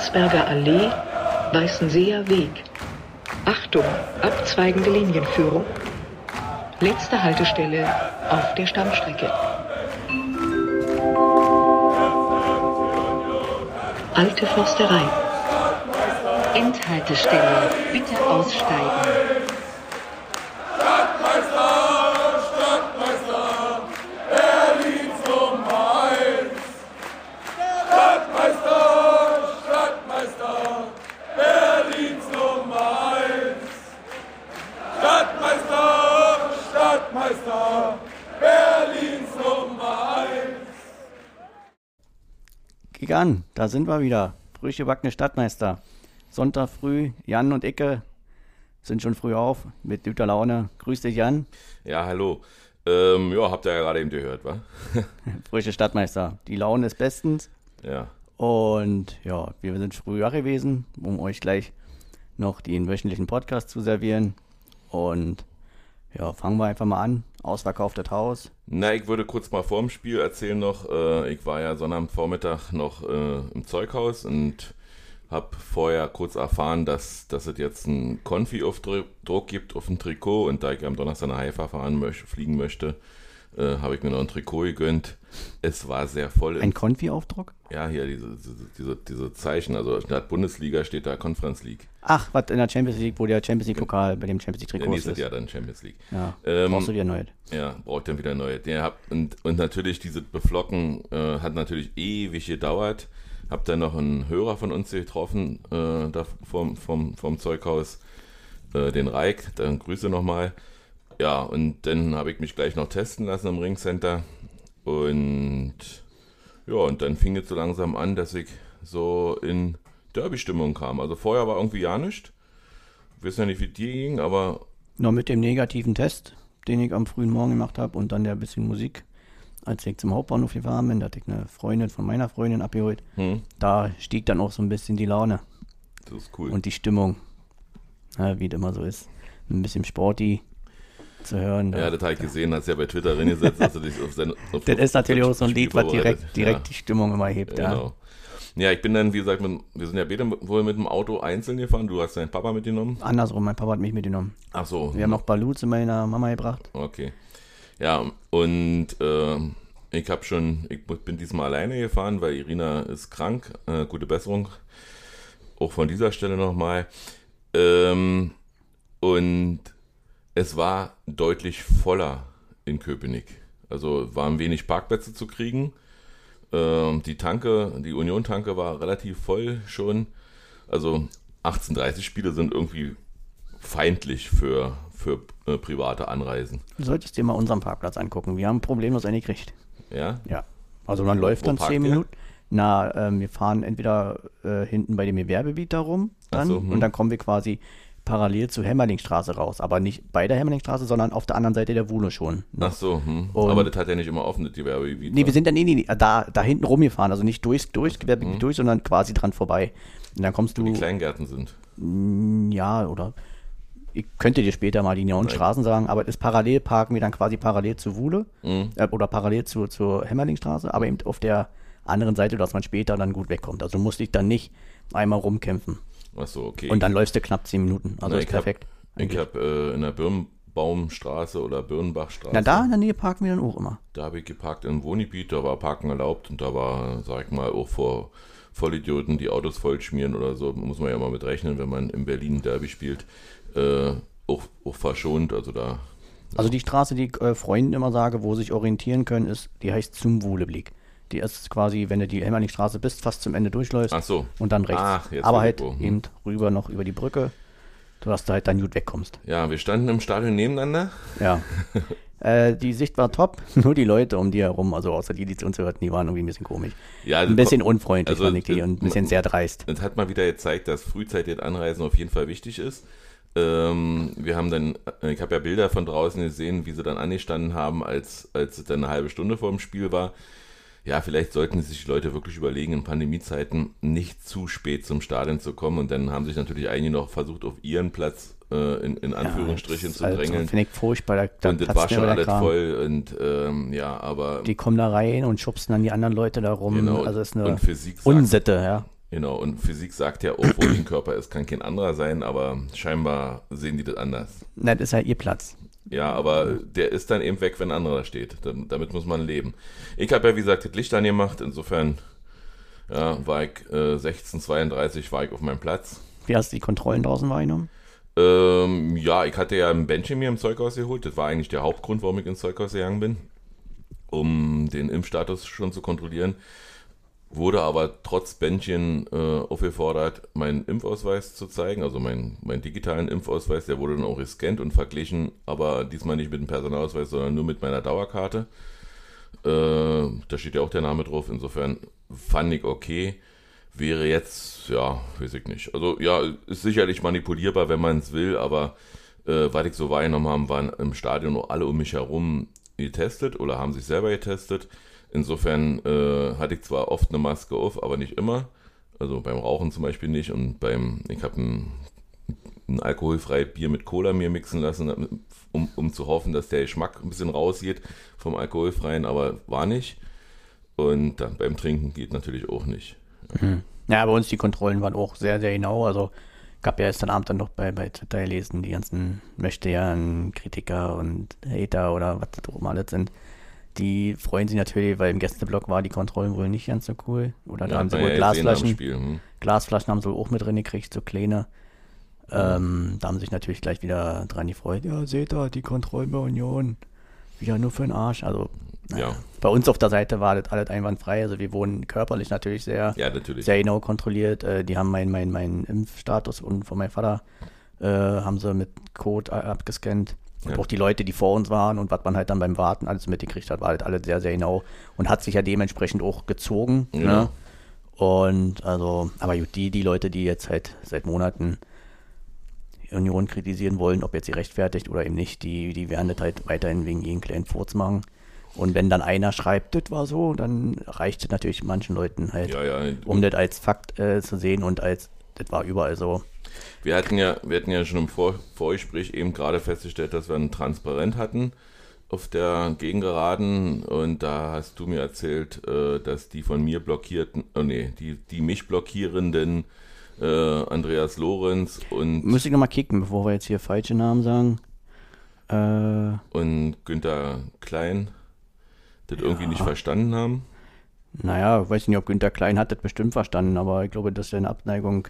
Landsberger Allee, Weißenseer Weg. Achtung, abzweigende Linienführung. Letzte Haltestelle auf der Stammstrecke. Alte Forsterei. Endhaltestelle. Bitte aussteigen. Sind wir wieder. Frisch gebackene Stadtmeister. Sonntag früh, Jan und Icke sind schon früh auf mit guter Laune. Grüß dich, Jan. Ja, hallo. Ähm, ja, habt ihr ja gerade eben gehört, wa? Frische Stadtmeister. Die Laune ist bestens. Ja. Und ja, wir sind früh wach gewesen, um euch gleich noch den wöchentlichen Podcast zu servieren. Und ja, fangen wir einfach mal an. Ausverkauftes Haus. Na, ich würde kurz mal vorm Spiel erzählen noch. Äh, ich war ja Sonnabendvormittag noch äh, im Zeughaus und habe vorher kurz erfahren, dass, dass es jetzt einen Konfi-Aufdruck gibt auf dem Trikot und da ich am Donnerstag nach Haifa fahren möchte, fliegen möchte, äh, habe ich mir noch ein Trikot gegönnt. Es war sehr voll. Ein Konfi-Aufdruck? Ja, hier diese, diese, diese, Zeichen. Also statt Bundesliga steht da Conference League. Ach, was in der Champions League, wo der Champions League-Pokal bei dem Champions League-Trikot Ja, ist. nächstes Jahr dann Champions League. Ja, Ähm, brauchst du dir erneut. Ja, braucht dann wieder neue. Der hab, und, und natürlich diese Beflocken äh, hat natürlich ewig gedauert. Hab dann noch einen Hörer von uns getroffen, äh, da vom, vom, vom Zeughaus, äh, den Reik, dann Grüße nochmal. Ja, und dann habe ich mich gleich noch testen lassen im Ringcenter. Und ja, und dann fing es so langsam an, dass ich so in Derby-Stimmung kam. Also vorher war irgendwie ja nichts. Ich weiß ja nicht, wie dir ging, aber Noch mit dem negativen Test, den ich am frühen Morgen gemacht habe und dann der bisschen Musik. Als ich zum Hauptbahnhof gefahren bin, da hatte ich eine Freundin von meiner Freundin abgeholt. hm, Da stieg dann auch so ein bisschen die Laune das ist cool. und die Stimmung. Ja, wie es immer so ist. Ein bisschen Sporty zu hören. Ja, das habe ich gesehen, hast ja bei Twitter reingesetzt, dass du dich auf sein. Auf das ist natürlich auch so ein Lied, was direkt, direkt die Stimmung immer hebt. Genau. Ja, ich bin dann, wie gesagt, mit, wir sind ja beide wohl mit dem Auto einzeln gefahren. Du hast deinen Papa mitgenommen. Andersrum, mein Papa hat mich mitgenommen. Ach so. Wir haben noch Balu zu meiner Mama gebracht. Okay. Ja, und äh, ich habe schon, ich bin diesmal alleine gefahren, weil Irina ist krank. Äh, gute Besserung. Auch von dieser Stelle nochmal. Ähm, und es war deutlich voller in Köpenick. Also waren wenig Parkplätze zu kriegen. Ähm, die Tanke, die Union-Tanke war relativ voll schon. Also 1830 Spiele sind irgendwie feindlich für, für äh, private Anreisen. Du solltest dir mal unseren Parkplatz angucken. Wir haben problemlos einen gekriegt. Ja? Ja. Also man läuft wo dann zehn? Minuten. Na, ähm, wir fahren entweder äh, hinten bei dem Gewerbegebiet da rum dann, so, hm. und dann kommen wir quasi parallel zur Hämmerlingstraße raus. Aber nicht bei der Hämmerlingstraße, sondern auf der anderen Seite der Wuhle schon. Ach so, hm. Aber das hat ja nicht immer offen, das Gewerbegebiet. Nee, wir sind dann nee, nee, nee, da, da hinten rumgefahren, also nicht durchs, durchs Gewerbegebiet Mhm. durch, sondern quasi dran vorbei. Und dann kommst wo du, die Kleingärten sind. Mm, ja, oder ich könnte dir später mal die genauen Straßen sagen, aber es ist parallel, parken wir dann quasi parallel zur Wuhle Mhm. äh, oder parallel zur, zur Hämmerlingstraße, aber eben auf der anderen Seite, dass man später dann gut wegkommt. Also musste ich dann nicht einmal rumkämpfen. Ach so, okay. Und dann läufst du knapp zehn Minuten. Also Na, ist ich hab- perfekt. Ich habe äh, in der Birnbaumstraße oder Birnbachstraße. Na, da in der Nähe parken wir dann auch immer. Da habe ich geparkt im Wohngebiet, da war Parken erlaubt und da war, sag ich mal, auch vor Vollidioten, die Autos vollschmieren oder so, muss man ja mal mit rechnen, wenn man in Berlin Derby spielt, äh, auch, auch verschont, also da, Also die Straße, die ich äh, Freunden immer sage, wo sie sich orientieren können, ist, die heißt zum Wuhleblick. Die ist quasi, wenn du die Hämmerlingstraße bist, fast zum Ende durchläufst ach so, und dann rechts. Ach, jetzt Aber halt. Hm. eben rüber noch über die Brücke, dass du halt dann gut wegkommst. ja, wir standen im Stadion nebeneinander, Ja. äh, die Sicht war top, nur die Leute um die herum, also außer die, die uns hörten, die waren irgendwie ein bisschen komisch. ja, Ein bisschen un unfreundlich also, fand ich die und ein bisschen sehr dreist. Es hat mal wieder gezeigt, dass frühzeitiges Anreisen auf jeden Fall wichtig ist. Ähm, wir haben dann, äh, ich habe ja Bilder von draußen gesehen, wie sie dann angestanden haben, als, als es dann eine halbe Stunde vor dem Spiel war. Ja, vielleicht sollten sich die Leute wirklich überlegen, in Pandemiezeiten nicht zu spät zum Stadion zu kommen. Und dann haben sich natürlich einige noch versucht, auf ihren Platz äh, in, in Anführungsstrichen das zu ist halt so, drängeln. Finde ich furchtbar, da, da und das war schon alles Kram. voll. Und ähm, ja, aber Die kommen da rein und schubsen dann die anderen Leute da rum. Genau, Also ist eine und Physik sagt- Unsitte, ja. Genau, und Physik sagt ja wo ein Körper ist, kann kein anderer sein, aber scheinbar sehen die das anders. Na, das ist halt ihr Platz. Ja, aber der ist dann eben weg, wenn ein anderer da steht. Damit muss man leben. Ich habe ja, wie gesagt, das Licht angemacht, insofern ja, war ich äh, 1632 war ich auf meinem Platz. Wie hast du die Kontrollen draußen wahrgenommen? Ähm, ja, ich hatte ja ein Bändchen mir im Zeughaus geholt. Das war eigentlich der Hauptgrund, warum ich ins Zeughaus gegangen bin, um den Impfstatus schon zu kontrollieren. Wurde aber trotz Bändchen äh, aufgefordert, meinen Impfausweis zu zeigen, also meinen, meinen digitalen Impfausweis. Der wurde dann auch gescannt und verglichen, aber diesmal nicht mit dem Personalausweis, sondern nur mit meiner Dauerkarte. Äh, da steht ja auch der Name drauf. Insofern fand ich okay. Wäre jetzt, ja, weiß ich nicht. Also ja, ist sicherlich manipulierbar, wenn man es will, aber äh, was ich so wahrgenommen habe, waren im Stadion auch alle um mich herum getestet oder haben sich selber getestet. Insofern äh, hatte ich zwar oft eine Maske auf, aber nicht immer. Also beim Rauchen zum Beispiel nicht. Und beim, ich habe ein, ein alkoholfreies Bier mit Cola mir mixen lassen, um, um zu hoffen, dass der Geschmack ein bisschen rausgeht vom alkoholfreien, aber war nicht. Und dann beim Trinken geht natürlich auch nicht. Mhm. Ja, bei uns die Kontrollen waren auch sehr, sehr genau. Also gab ja gestern Abend dann noch bei, bei Twitter gelesen, die ganzen möchte ja Kritiker und Hater oder was das auch alles sind die freuen sich natürlich, weil im Gästeblock war die Kontrollen wohl nicht ganz so cool. Oder da Ja, haben sie wohl Glasflaschen. Spiel, hm. Glasflaschen haben sie wohl auch mit drin gekriegt, so kleine. Ähm, da haben sich natürlich gleich wieder dran gefreut. Ja, seht ihr, die Kontrollen bei Union. Wieder nur für den Arsch. Also, naja. Ja. Bei uns auf der Seite war das alles einwandfrei. Also, wir wurden körperlich natürlich sehr, Ja, natürlich. sehr genau kontrolliert. Äh, die haben meinen mein, mein Impfstatus und von meinem Vater äh, haben sie mit Code abgescannt. Und Ja. auch die Leute, die vor uns waren und was man halt dann beim Warten alles mitgekriegt hat, war halt alles sehr, sehr genau und hat sich ja dementsprechend auch gezogen. Ja. Ne? Und also, aber gut, die, die Leute, die jetzt halt seit Monaten die Union kritisieren wollen, ob jetzt sie rechtfertigt oder eben nicht, die, die werden das halt weiterhin wegen jeden kleinen Furz machen. Und wenn dann einer schreibt, das war so, dann reicht es natürlich manchen Leuten halt, Ja, ja. um das als Fakt äh, zu sehen und als, das war überall so. Wir hatten ja, wir hatten ja schon im Vor Vorgespräch eben gerade festgestellt, dass wir ein Transparent hatten auf der Gegengeraden und da hast du mir erzählt, äh, dass die von mir blockierten, oh nee, die, die mich blockierenden äh, Andreas Lorenz und, Müsste ich nochmal kicken, bevor wir jetzt hier falsche Namen sagen. Äh, und Günther Klein das irgendwie nicht verstanden haben. Naja, ich weiß nicht, ob Günther Klein hat das bestimmt verstanden, aber ich glaube, dass seine Abneigung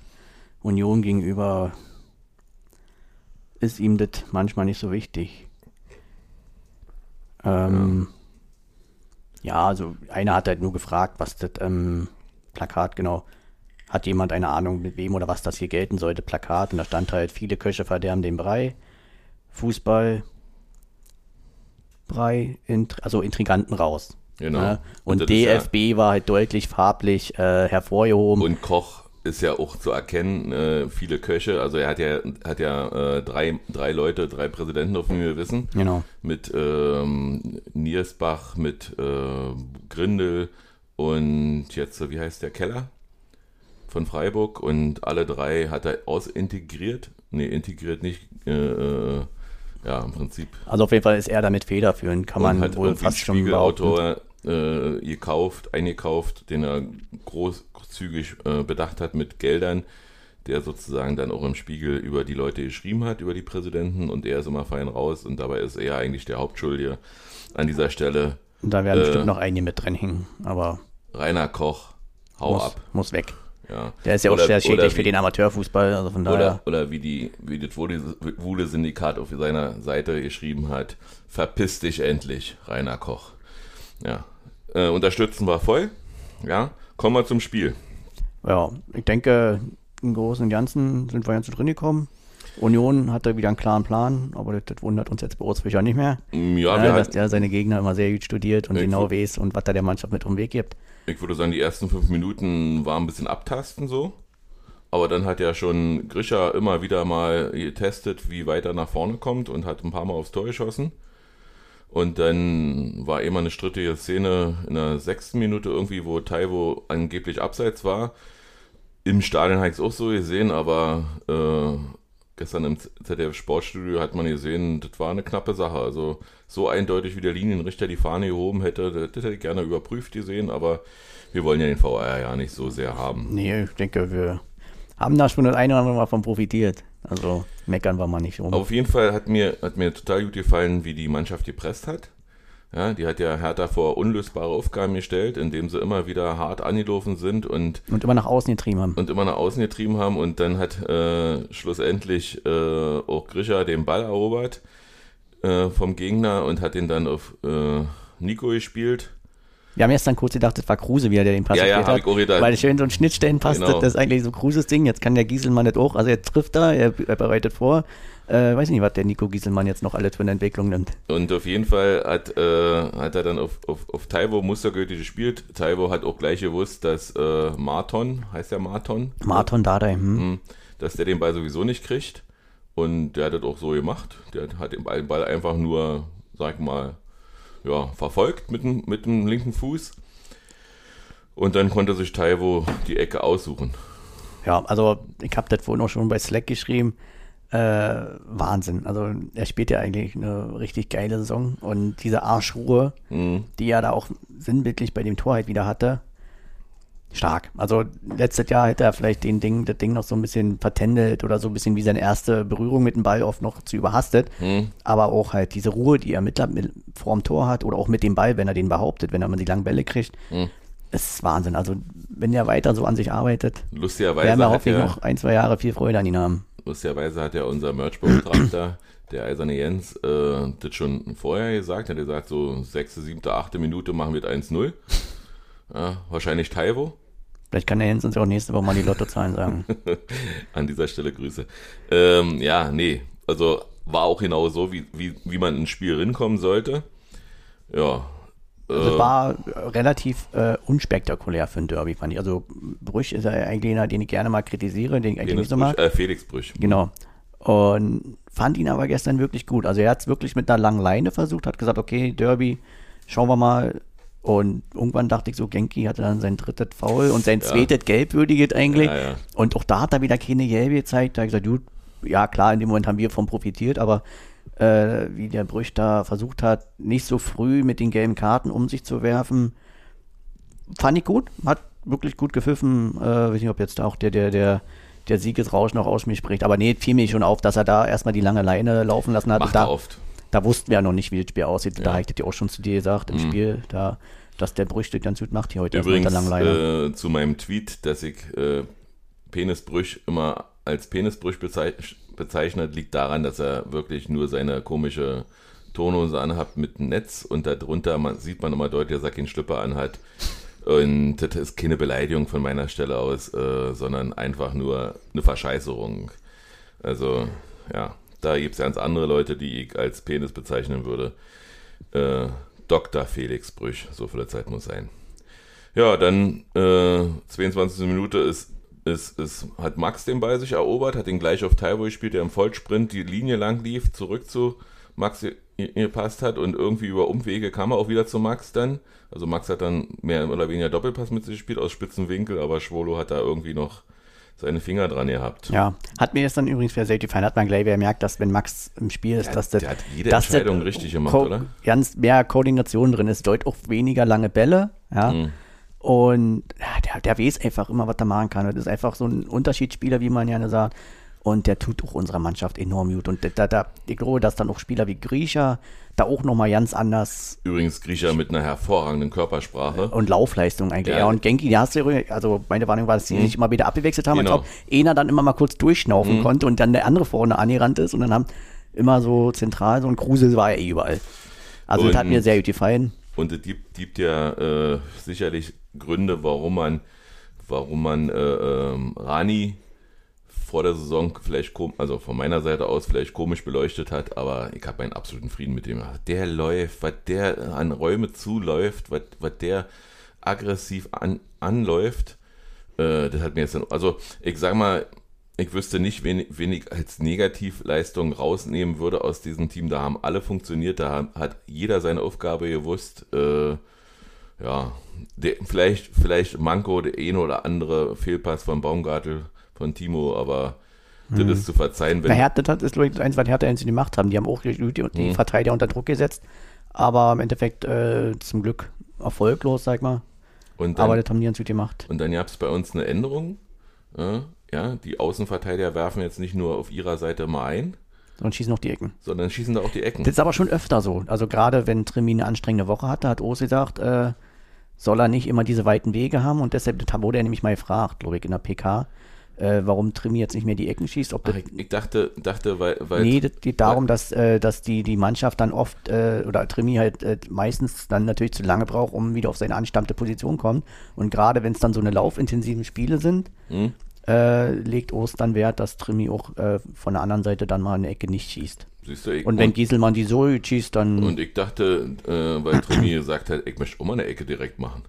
Union gegenüber ist ihm das manchmal nicht so wichtig. Ähm, ja. also einer hat halt nur gefragt, was das ähm, Plakat genau. Hat jemand eine Ahnung, mit wem oder was das hier gelten sollte? Plakat und da stand halt, viele Köche verderben den Brei. Fußball, Brei, int also Intriganten raus. Genau. Ne? Und, ja- DFB war halt deutlich farblich äh, hervorgehoben. Und Koch ist ja auch zu erkennen, äh, viele Köche, also er hat ja, hat ja äh, drei, drei Leute, drei Präsidenten auf dem Wissen. genau. Mit ähm, Niersbach, mit äh, Grindel und jetzt, wie heißt der Keller von Freiburg und alle drei hat er ausintegriert. Nee, integriert nicht. Äh, äh, ja, im Prinzip Also auf jeden Fall ist er damit federführend, kann man und hat wohl irgendwie fast schon behaupten. Äh, gekauft, eingekauft, den er großzügig äh, bedacht hat mit Geldern, der sozusagen dann auch im Spiegel über die Leute geschrieben hat, über die Präsidenten und er ist immer fein raus und dabei ist er eigentlich der Hauptschuldige an dieser Stelle. Und da werden äh, bestimmt noch einige mit drin hängen, aber Rainer Koch, hau muss, ab. muss weg. Ja. Der ist ja auch Oder- sehr schädlich wie- für den Amateurfußball, also von daher. Oder, oder wie, die, wie das Wuhle-Syndikat auf seiner Seite geschrieben hat, verpiss dich endlich, Rainer Koch. Ja, äh, unterstützen wir voll. Ja, kommen wir zum Spiel. Ja, ich denke, im Großen und Ganzen sind wir ganz so drin gekommen. Union hatte wieder einen klaren Plan, aber das, das wundert uns jetzt bei Ortsbücher nicht mehr. Mm, Ja, Ja, dass der seine Gegner immer sehr gut studiert und genau weiß und was er der Mannschaft mit um den Weg gibt. ich würde sagen, die ersten fünf Minuten waren ein bisschen abtasten so. Aber dann hat ja schon Grisha immer wieder mal getestet, wie weit er nach vorne kommt und hat ein paar Mal aufs Tor geschossen. Und dann war immer eine strittige Szene in der sechsten Minute irgendwie, wo Taiwo angeblich abseits war. Im Stadion habe ich es auch so gesehen, aber äh, gestern im ZDF Sportstudio hat man gesehen, das war eine knappe Sache. Also so eindeutig wie der Linienrichter die Fahne gehoben hätte, das, das hätte ich gerne überprüft gesehen, aber wir wollen ja den VR ja nicht so sehr haben. Nee, ich denke, wir haben da schon das eine oder andere Mal von profitiert. Also meckern wir mal nicht rum. Auf jeden Fall hat mir, hat mir total gut gefallen, wie die Mannschaft gepresst hat. Ja, die hat ja Hertha vor unlösbare Aufgaben gestellt, indem sie immer wieder hart angelaufen sind und, Und immer nach außen getrieben haben. und immer nach außen getrieben haben. Und dann hat äh, schlussendlich äh, auch Grisha den Ball erobert äh, vom Gegner und hat ihn dann auf äh, Nico gespielt. Wir haben erst dann kurz gedacht, das war Kruse wieder, der den Pass Ja, ja, hat. ich auch. Weil schön so ein Schnittstellenpass, Genau. das ist eigentlich so Kruses Ding. Jetzt kann der Gieselmann das auch. Also er trifft da, er, er bereitet vor. Äh, weiß nicht, was der Nico Gieselmann jetzt noch alles für eine Entwicklung nimmt. Und auf jeden Fall hat, äh, hat er dann auf, auf, auf Taiwo mustergültig gespielt. Taiwo hat auch gleich gewusst, dass äh, Marton, heißt der Marton? Marton Dardai, hm. Hm, dass der den Ball sowieso nicht kriegt. Und der hat das auch so gemacht. Der hat den Ball, einfach nur, sag ich mal, ja, verfolgt mit dem, mit dem linken Fuß. Und dann konnte sich Taiwo die Ecke aussuchen. Ja, also ich habe das vorhin auch schon bei Slack geschrieben. Äh, Wahnsinn. Also er spielt ja eigentlich eine richtig geile Saison und diese Arschruhe, Mhm. die er da auch sinnbildlich bei dem Tor halt wieder hatte, stark. Also letztes Jahr hätte er vielleicht den Ding, das Ding noch so ein bisschen vertändelt oder so ein bisschen wie seine erste Berührung mit dem Ball oft noch zu überhastet. Mhm. Aber auch halt diese Ruhe, die er mit, mit vorm Tor hat oder auch mit dem Ball, wenn er den behauptet, wenn er mal die langen Bälle kriegt, Mhm. ist Wahnsinn. Also wenn er weiter so an sich arbeitet, Lustigerweise werden wir hoffentlich noch ein, zwei Jahre viel Freude an ihn haben. lustigerweise hat ja unser Merchbeauftragter, der Eiserne Jens, äh, das schon vorher gesagt. Er hat gesagt, so sechste, siebte, achte Minute machen wir das 1-0. Ja, wahrscheinlich Taiwo. Vielleicht kann der Jens uns ja auch nächste Woche mal die Lottozahlen sagen. An dieser Stelle Grüße. Ähm, ja, nee, also war auch genau so, wie, wie, wie man ins Spiel rinkommen sollte. Ja. Also äh, war relativ äh, unspektakulär für ein Derby, fand ich. Also Brüch ist ja eigentlich einer, den ich gerne mal kritisiere, den ich eigentlich Felix nicht so Brüch, mag. äh, Felix Brüch. Genau. Und fand ihn aber gestern wirklich gut. Also er hat es wirklich mit einer langen Leine versucht, hat gesagt, okay, Derby, schauen wir mal. Und irgendwann dachte ich so, Genki hatte dann sein drittes Foul und sein Ja. zweites gelbwürdiges eigentlich. Ja, ja. Und auch da hat er wieder keine gelbe gezeigt. Da habe ich gesagt, gut, ja klar, in dem Moment haben wir von profitiert, aber äh, wie der Brüch da versucht hat, nicht so früh mit den gelben Karten um sich zu werfen, fand ich gut, hat wirklich gut gepfiffen. Äh, weiß nicht, ob jetzt auch der, der, der, der Siegesrausch noch aus mir spricht, aber nee, fiel mir schon auf, dass er da erstmal die lange Leine laufen lassen hat. Macht da, er oft. Da wussten wir ja noch nicht, wie das Spiel aussieht. Da Ja. habe ich das ja auch schon zu dir gesagt im Mhm. Spiel, da, dass der Brüch das ganz gut macht hier heute Übrigens äh, zu meinem Tweet, dass ich äh, Penisbrüch immer als Penisbrüch bezeich bezeichnet, liegt daran, dass er wirklich nur seine komische Tonhose anhat mit einem Netz und darunter man, sieht man immer deutlich, dass er keinen Schlipper anhat. Und das ist keine Beleidigung von meiner Stelle aus, äh, sondern einfach nur eine Verscheißerung. Also, ja, da gibt es ganz andere Leute, die ich als Penis bezeichnen würde. Äh, Dr. Felix Brüch, so viel Zeit muss sein. Ja, dann äh, 22. Minute ist, ist, ist, hat Max den Ball sich erobert, hat ihn gleich auf Taiwo gespielt, der im Vollsprint die Linie lang lief, zurück zu Max ge- gepasst hat und irgendwie über Umwege kam er auch wieder zu Max dann. Also Max hat dann mehr oder weniger Doppelpass mit sich gespielt aus spitzen Winkel, aber Schwolo hat da irgendwie noch seine Finger dran gehabt. Ja, hat mir jetzt dann übrigens sehr gefallen. Hat man gleich gemerkt, dass wenn Max im Spiel ist, Der, dass das. der hat jede dass das, Entscheidung richtig gemacht, Ko- oder? Ganz mehr Koordination drin ist, deutlich auch weniger lange Bälle, ja. Mhm. Und ja, der, der weiß einfach immer, was er machen kann. Das ist einfach so ein Unterschiedsspieler, wie man gerne sagt. Und der tut auch unserer Mannschaft enorm gut. Und da, da, ich glaube, dass dann auch Spieler wie Griecher da auch nochmal ganz anders Übrigens Griecher mit einer hervorragenden Körpersprache. und Laufleistung eigentlich. Ja. Ja, und Genki, ja, also meine Warnung war, dass die nicht immer wieder abgewechselt haben. Genau. Ich glaube, einer dann immer mal kurz durchschnaufen konnte und dann der andere vorne angerannt ist und dann haben immer so zentral, so ein Kruse war ja eh überall. Also das hat Und- mir sehr gut gefallen. Und es gibt, gibt ja äh, sicherlich Gründe, warum man, warum man äh, ähm, Rani vor der Saison vielleicht, kom also von meiner Seite aus vielleicht komisch beleuchtet hat, aber ich habe meinen absoluten Frieden mit dem. Der läuft, was der an Räume zuläuft, was, was der aggressiv an, anläuft, äh, das hat mir jetzt, dann, also ich sag mal, ich wüsste nicht, wen, wen ich als Negativleistung rausnehmen würde aus diesem Team. Da haben alle funktioniert, da hat jeder seine Aufgabe gewusst. Äh, ja, der, vielleicht, vielleicht Manko, der eine oder andere Fehlpass von Baumgartel, von Timo, aber das ist zu verzeihen, wenn Na, Hertha, das ist, glaube ich, das eins, was Hertha jetzt gemacht haben. Die haben auch die, die, Mhm. Verteidiger unter Druck gesetzt, aber im Endeffekt äh, zum Glück erfolglos, sag mal. und dann, Aber das haben die ganz gut gemacht. und dann gab es bei uns eine Änderung. Ja, ja, die Außenverteidiger werfen jetzt nicht nur auf ihrer Seite mal ein, Und schießen noch die Ecken. sondern schießen da auch die Ecken. Das ist aber schon öfter so. Also gerade wenn Tremi eine anstrengende Woche hatte, hat Ose gesagt, äh, soll er nicht immer diese weiten Wege haben und deshalb das wurde er nämlich mal gefragt, glaube ich, in der PK, äh, warum Tremi jetzt nicht mehr die Ecken schießt. Ob Ach, ich, ich dachte, dachte, weil, weil nee, das geht darum, dass, äh, dass die, die Mannschaft dann oft äh, oder Tremi halt äh, meistens dann natürlich zu lange braucht, um wieder auf seine anstammte Position kommt. Und gerade wenn es dann so eine laufintensiven Spiele sind, Hm? äh, legt Ost dann Wert, dass Tremi auch äh, von der anderen Seite dann mal eine Ecke nicht schießt. siehst du, ich, Und wenn Gieselmann die so schießt, dann und ich dachte, äh, weil Trimi gesagt hat, ich möchte auch mal eine Ecke direkt machen.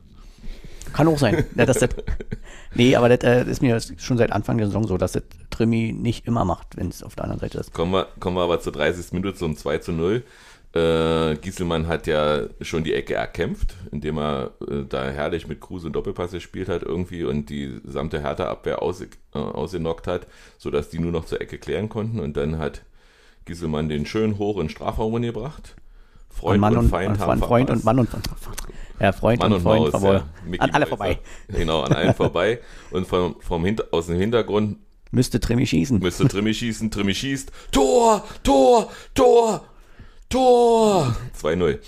Kann auch sein. Ja, das, das, nee, aber das äh, ist mir schon seit Anfang der Saison so, dass das Trimi nicht immer macht, wenn es auf der anderen Seite ist. Kommen wir, kommen wir aber zur 30. Minute zum 2 zu 0. Äh, Gieselmann hat ja schon die Ecke erkämpft, indem er äh, da herrlich mit Kruse und Doppelpass gespielt hat irgendwie und die gesamte Hertha-Abwehr aus, äh, ausgenockt hat, sodass die nur noch zur Ecke klären konnten. Und dann hat Gieselmann den schön hoch in Strafraum gebracht. Freund Und Mann und, Feind und, haben Freund verpasst. und Mann und ja, Freund Mann und und Freund Maus, ja. An alle vorbei. Genau, an allen vorbei. Und vom, vom Hinter, aus dem Hintergrund Müsste Trimi schießen. müsste Trimmi schießen, Trimmi schießt. Tor, Tor, Tor, Tor. 2-0.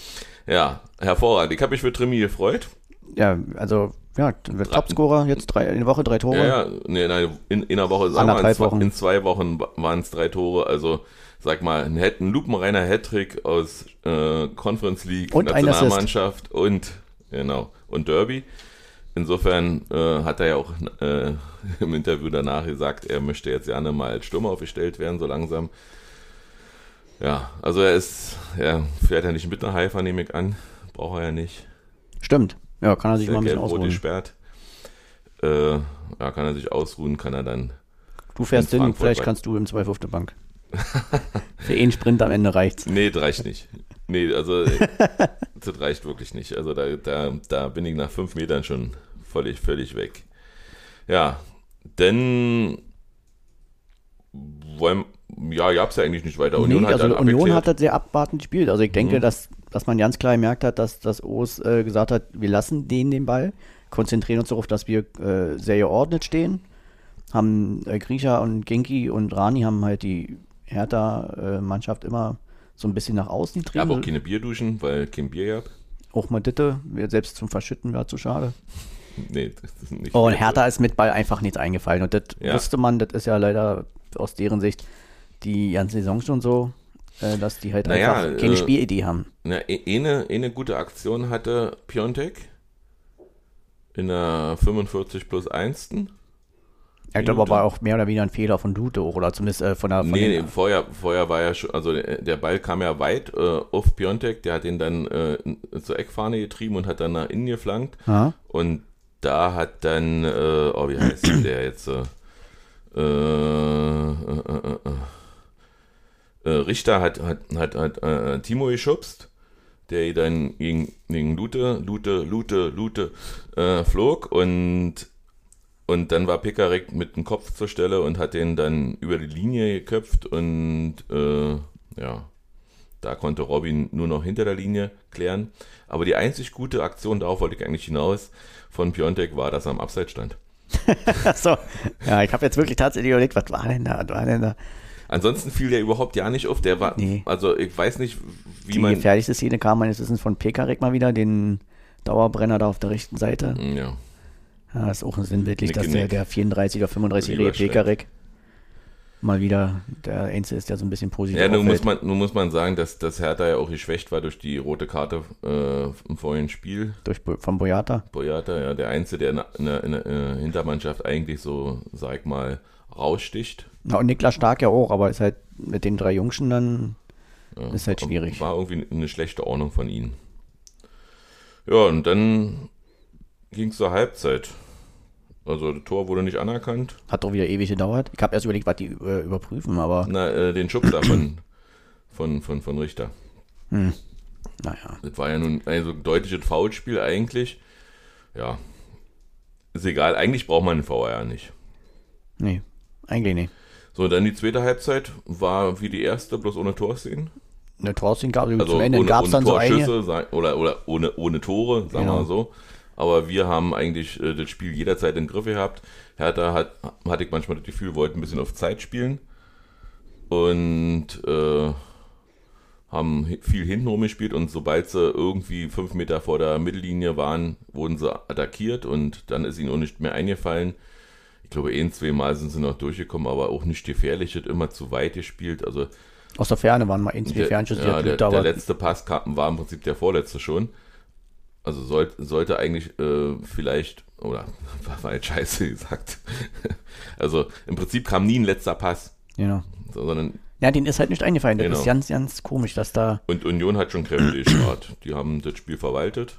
Ja, hervorragend. Ich habe mich für Trimmi gefreut. Ja, also, ja, wird Topscorer, jetzt drei, in der Woche drei Tore. Ja, ja, nee, nein, in, in einer Woche, sagen wir, in zwei, in zwei Wochen waren es drei Tore. Also, sag mal, ein, ein lupenreiner Hattrick aus äh, Conference League, Und Nationalmannschaft und, genau, und Derby. Insofern äh, hat er ja auch äh, im Interview danach gesagt, er möchte jetzt gerne mal als Stürmer aufgestellt werden, so langsam. Ja, also er ist, er fährt ja nicht mit nach Haifa, nehme ich an. Braucht er ja nicht. Stimmt. Ja, kann er sich Sehr mal ein bisschen ausruhen. gesperrt. Äh, ja, kann er sich ausruhen, kann er dann. Du fährst in hin, vielleicht kannst du im Zweifel auf der Bank. Für einen Sprint am Ende reicht's. Nee, das reicht nicht. Nee, also das reicht wirklich nicht. Also da, da, da bin ich nach fünf Metern schon völlig, völlig weg. Ja, denn wollen, ja, gab's ja eigentlich nicht weiter. Union nee, hat also Union hat das sehr abwartend gespielt. Also ich denke, Mhm. dass, dass man ganz klar gemerkt hat, dass, dass O's äh, gesagt hat, wir lassen denen den Ball, konzentrieren uns darauf, dass wir äh, sehr geordnet stehen. Haben äh, Grisha und Genki und Rani haben halt die Hertha-Mannschaft immer so ein bisschen nach außen Ich habe auch keine Bierduschen, weil kein Bier gab. auch mal Ditte, selbst zum Verschütten war zu schade. Nee, das ist nicht Oh, und. Hertha ist mit Ball einfach nichts eingefallen. Und das Ja. wusste man, das ist ja leider aus deren Sicht die ganze Saison schon so, äh, dass die halt Naja, einfach keine äh, Spielidee haben. Na, e- eine, eine gute Aktion hatte Piontek in der 45 plus 1. Ja, ich glaube, aber auch mehr oder weniger ein Fehler von auch, oder zumindest äh, von der von Nee, nee, vorher, vorher war ja schon, also der, der Ball kam ja weit äh, auf Piontek, der hat ihn dann äh, zur Eckfahne getrieben und hat dann nach innen geflankt. Ja. Und da hat dann, äh, oh, wie heißt der jetzt? Äh, äh, äh, äh, äh, äh, Richter hat, hat, hat, hat äh, Timo geschubst, der dann gegen, gegen Lute, Lute, Lute, Lute äh, flog und, und dann war Pikarek mit dem Kopf zur Stelle und hat den dann über die Linie geköpft und äh, ja, da konnte Robin nur noch hinter der Linie klären. Aber die einzig gute Aktion, darauf wollte ich eigentlich hinaus, von Piontek war, dass er am Abseits stand. Achso. Ja, ich habe jetzt wirklich tatsächlich überlegt, was war denn da? Was war denn da? Ansonsten fiel der überhaupt ja nicht auf. Der war, Nee. also ich weiß nicht, wie Die man. gefährlichste Szene kam meines Wissens von Pekarik mal wieder, den Dauerbrenner da auf der rechten Seite. Ja. Ja, ist auch sinnbildlich, Nick, dass der, der 34 oder 35-jährige Lieber Pekarik mal wieder der Einzige ist, der so ein bisschen positiv Ja, nun muss, man, nun muss man sagen, dass, dass Hertha ja auch geschwächt war durch die rote Karte äh, im vorigen Spiel. Durch, von Boyata. Boyata, ja, der Einzige, der in der, in der, äh, Hintermannschaft eigentlich so, sag ich mal, raussticht. Ja, und Niklas Stark ja auch, aber ist halt mit den drei Jungschen dann Ja, Ist halt schwierig. War irgendwie eine schlechte Ordnung von ihnen. Ja, und dann ging es zur Halbzeit. Also das Tor wurde nicht anerkannt. hat doch wieder ewig gedauert. Ich habe erst überlegt, was die äh, überprüfen, aber Na, äh, den Schubser von, von, von, von Richter. naja. Das war ja nun ein so deutliches Foulspiel eigentlich. Ja. Ist egal, eigentlich braucht man einen VR nicht. Nee, eigentlich nicht. So, dann die zweite Halbzeit war wie die erste, bloß ohne Torszenen. Eine Torszene gab es Also zum Ende, gab es dann so sa- oder, oder ohne, ohne Tore, sagen wir Genau. mal so. Aber wir haben eigentlich äh, das Spiel jederzeit im Griff gehabt. Hertha hat, hatte ich manchmal das Gefühl, wollte ein bisschen auf Zeit spielen. Und äh, haben viel hinten rumgespielt und sobald sie irgendwie fünf Meter vor der Mittellinie waren, wurden sie attackiert und dann ist ihnen auch nicht mehr eingefallen. Ich glaube, ein, zwei Mal sind sie noch durchgekommen, aber auch nicht gefährlich, hat immer zu weit gespielt. Also Aus der Ferne waren mal ein, zwei Fernschüsse, ja, der, der letzte Pass kam, war im Prinzip der vorletzte schon. Also sollte, sollte eigentlich äh, vielleicht, oder war jetzt scheiße gesagt. also im Prinzip kam nie ein letzter Pass, genau. so, sondern Ja, denen ist halt nicht eingefallen. Das Genau. ist ganz, ganz komisch, dass da. und Union hat schon kräftig gespart. Die haben das Spiel verwaltet.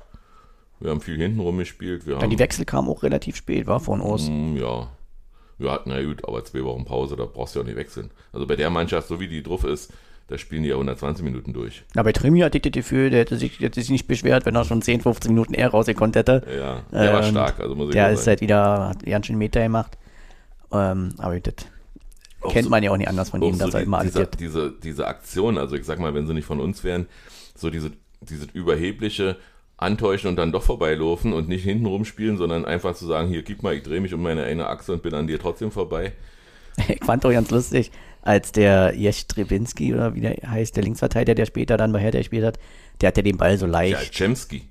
Wir haben viel hinten rumgespielt. Wir Ja, haben, die Wechsel kamen auch relativ spät, war von Ost. Mm, ja. Wir hatten, na gut, aber zwei Wochen Pause, da brauchst du ja auch nicht wechseln. Also bei der Mannschaft, so wie die drauf ist, da spielen die ja 120 Minuten durch. Ja, bei Trimi hatte ich das Gefühl, der hätte sich, hätte sich nicht beschwert, wenn er schon 10, 15 Minuten eher rausgekonnt hätte. Ja, der war Ähm, stark, also muss ich Der ist halt wieder, hat ganz schön Meter gemacht. Ähm, aber das Auch kennt so- man ja auch nicht anders von ihm, so dass er die, immer alles diese, diese, diese Aktion, also ich sag mal, wenn sie nicht von uns wären, so diese, diese überhebliche Antäuschen und dann doch vorbeilaufen und nicht hinten rumspielen, sondern einfach zu sagen, hier, gib mal, ich drehe mich um meine eine Achse und bin an dir trotzdem vorbei. Ich fand auch ganz lustig, als der Jesch Trebinski oder wie der heißt, der Linksverteidiger, der später dann bei Hertha gespielt hat, der hat ja den Ball so Ja, leicht, Chemsky.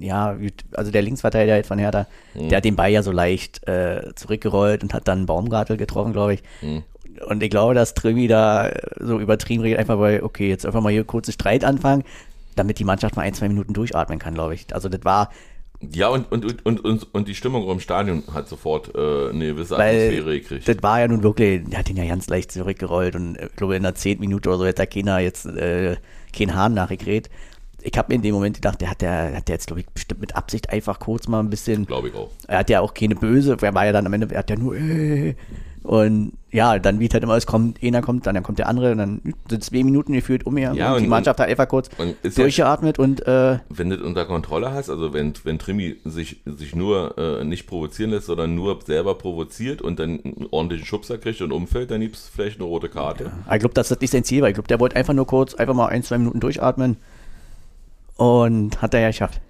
ja, also der Linksverteidiger jetzt von Hertha, Mhm. der hat den Ball ja so leicht äh, zurückgerollt und hat dann Baumgartel getroffen, glaube ich. Mhm. Und ich glaube, dass Trimi da so übertrieben redet, einfach weil, okay, jetzt einfach mal hier kurzen Streit anfangen, damit die Mannschaft mal ein, zwei Minuten durchatmen kann, glaube ich. Also das war, Ja, und, und, und, und, und, die Stimmung im Stadion hat sofort äh, eine gewisse Weil Atmosphäre gekriegt. das war ja nun wirklich, der hat ihn ja ganz leicht zurückgerollt und äh, ich glaube in der zehnten Minute oder so hätte da keiner jetzt äh, keinen Hahn nachgekräht. Ich habe mir in dem Moment gedacht, der hat der hat der jetzt, glaube ich, bestimmt mit Absicht einfach kurz mal ein bisschen Glaube ich auch. er hat ja auch keine böse, er war ja dann am Ende, er hat ja nur äh, und ja, dann wie es halt immer, es kommt, einer kommt, dann, dann kommt der andere, und dann sind zwei Minuten gefühlt um mir Ja, und, die und- Mannschaft hat einfach kurz Und ist ja, durchgeatmet und äh, wenn du das unter Kontrolle hast, also wenn, wenn Trimi sich, sich nur äh, nicht provozieren lässt, sondern nur selber provoziert und dann einen ordentlichen Schubser kriegt und umfällt, dann gibt es vielleicht eine rote Karte. ich glaube, das nicht sein Ziel war. Ich glaube, der wollte einfach nur kurz, einfach mal ein, zwei Minuten durchatmen und hat er ja geschafft.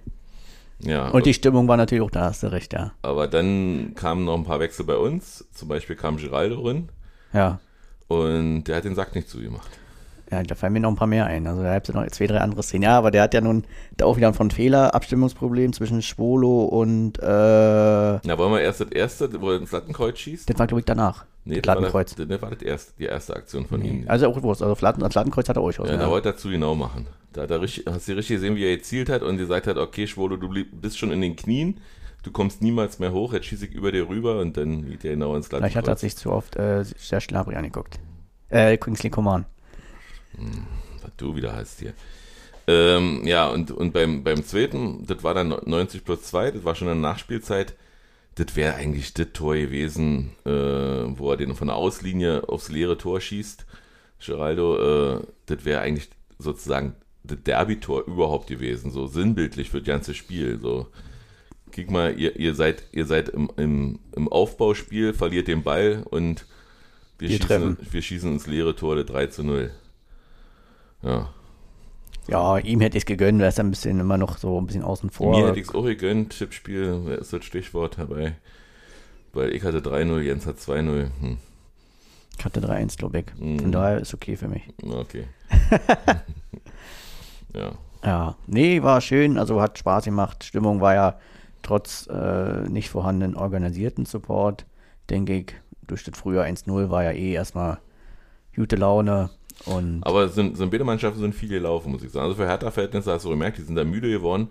Ja, Und die Stimmung war natürlich auch da, hast du recht, ja. aber dann kamen noch ein paar Wechsel bei uns. Zum Beispiel kam Giraldo rein Ja, und der hat den Sack nicht zugemacht. ja da fallen mir noch ein paar mehr ein. Also da gibt es noch zwei, drei andere Szenen. Ja, aber der hat ja nun da auch wieder von Fehler, Abstimmungsproblem zwischen Schwolo und äh, Na, wollen wir erst das erste, wo er ins Lattenkreuz schießt? das war, glaube ich, danach. Nee, das das war, das, das war das erste, die erste Aktion von ihm. Also auch Wurst. Also das Lattenkreuz hat er euch aus. Ja, Ja, da wollte er zu genau machen. Da hat er richtig, hast du richtig gesehen, wie er gezielt hat und gesagt hat, okay, Schwolo, du bist schon in den Knien, du kommst niemals mehr hoch, jetzt schieße ich über dir rüber und dann geht er genau ins Vielleicht hat er sich zu oft äh, sehr Schlabri angeguckt. Äh, Kingsley Coman. Was du wieder heißt hier. Ähm, ja, und, und beim, beim zweiten, das war dann 90 plus 2, das war schon eine Nachspielzeit. Das wäre eigentlich das Tor gewesen, äh, wo er den von der Auslinie aufs leere Tor schießt. Geraldo, äh, das wäre eigentlich sozusagen das Derby-Tor überhaupt gewesen, so sinnbildlich für das ganze Spiel. So, guck mal, ihr, ihr seid, ihr seid im, im, im Aufbauspiel, verliert den Ball und wir, Wir schießen, treffen. wir schießen ins leere Tor, der 3 zu 0. Ja, Ja, ihm hätte ich es gegönnt, er ist ein bisschen immer noch so ein bisschen außen vor. Mir hätte ich es auch gegönnt, Tippspiel, ist das Stichwort dabei? Weil ich hatte 3-0, Jens hat 2-0. Hm, ich hatte 3-1, glaube ich. Von daher ist okay für mich. okay. ja. Ja, nee, war schön, also hat Spaß gemacht. Stimmung war ja trotz äh, nicht vorhandenen organisierten Support, denke ich, durch das frühe 1-0 war ja eh erstmal gute Laune und Aber sind, sind beide Mannschaften sind viel gelaufen, muss ich sagen. Also für Hertha-Verhältnisse hast du gemerkt, die sind da müde geworden,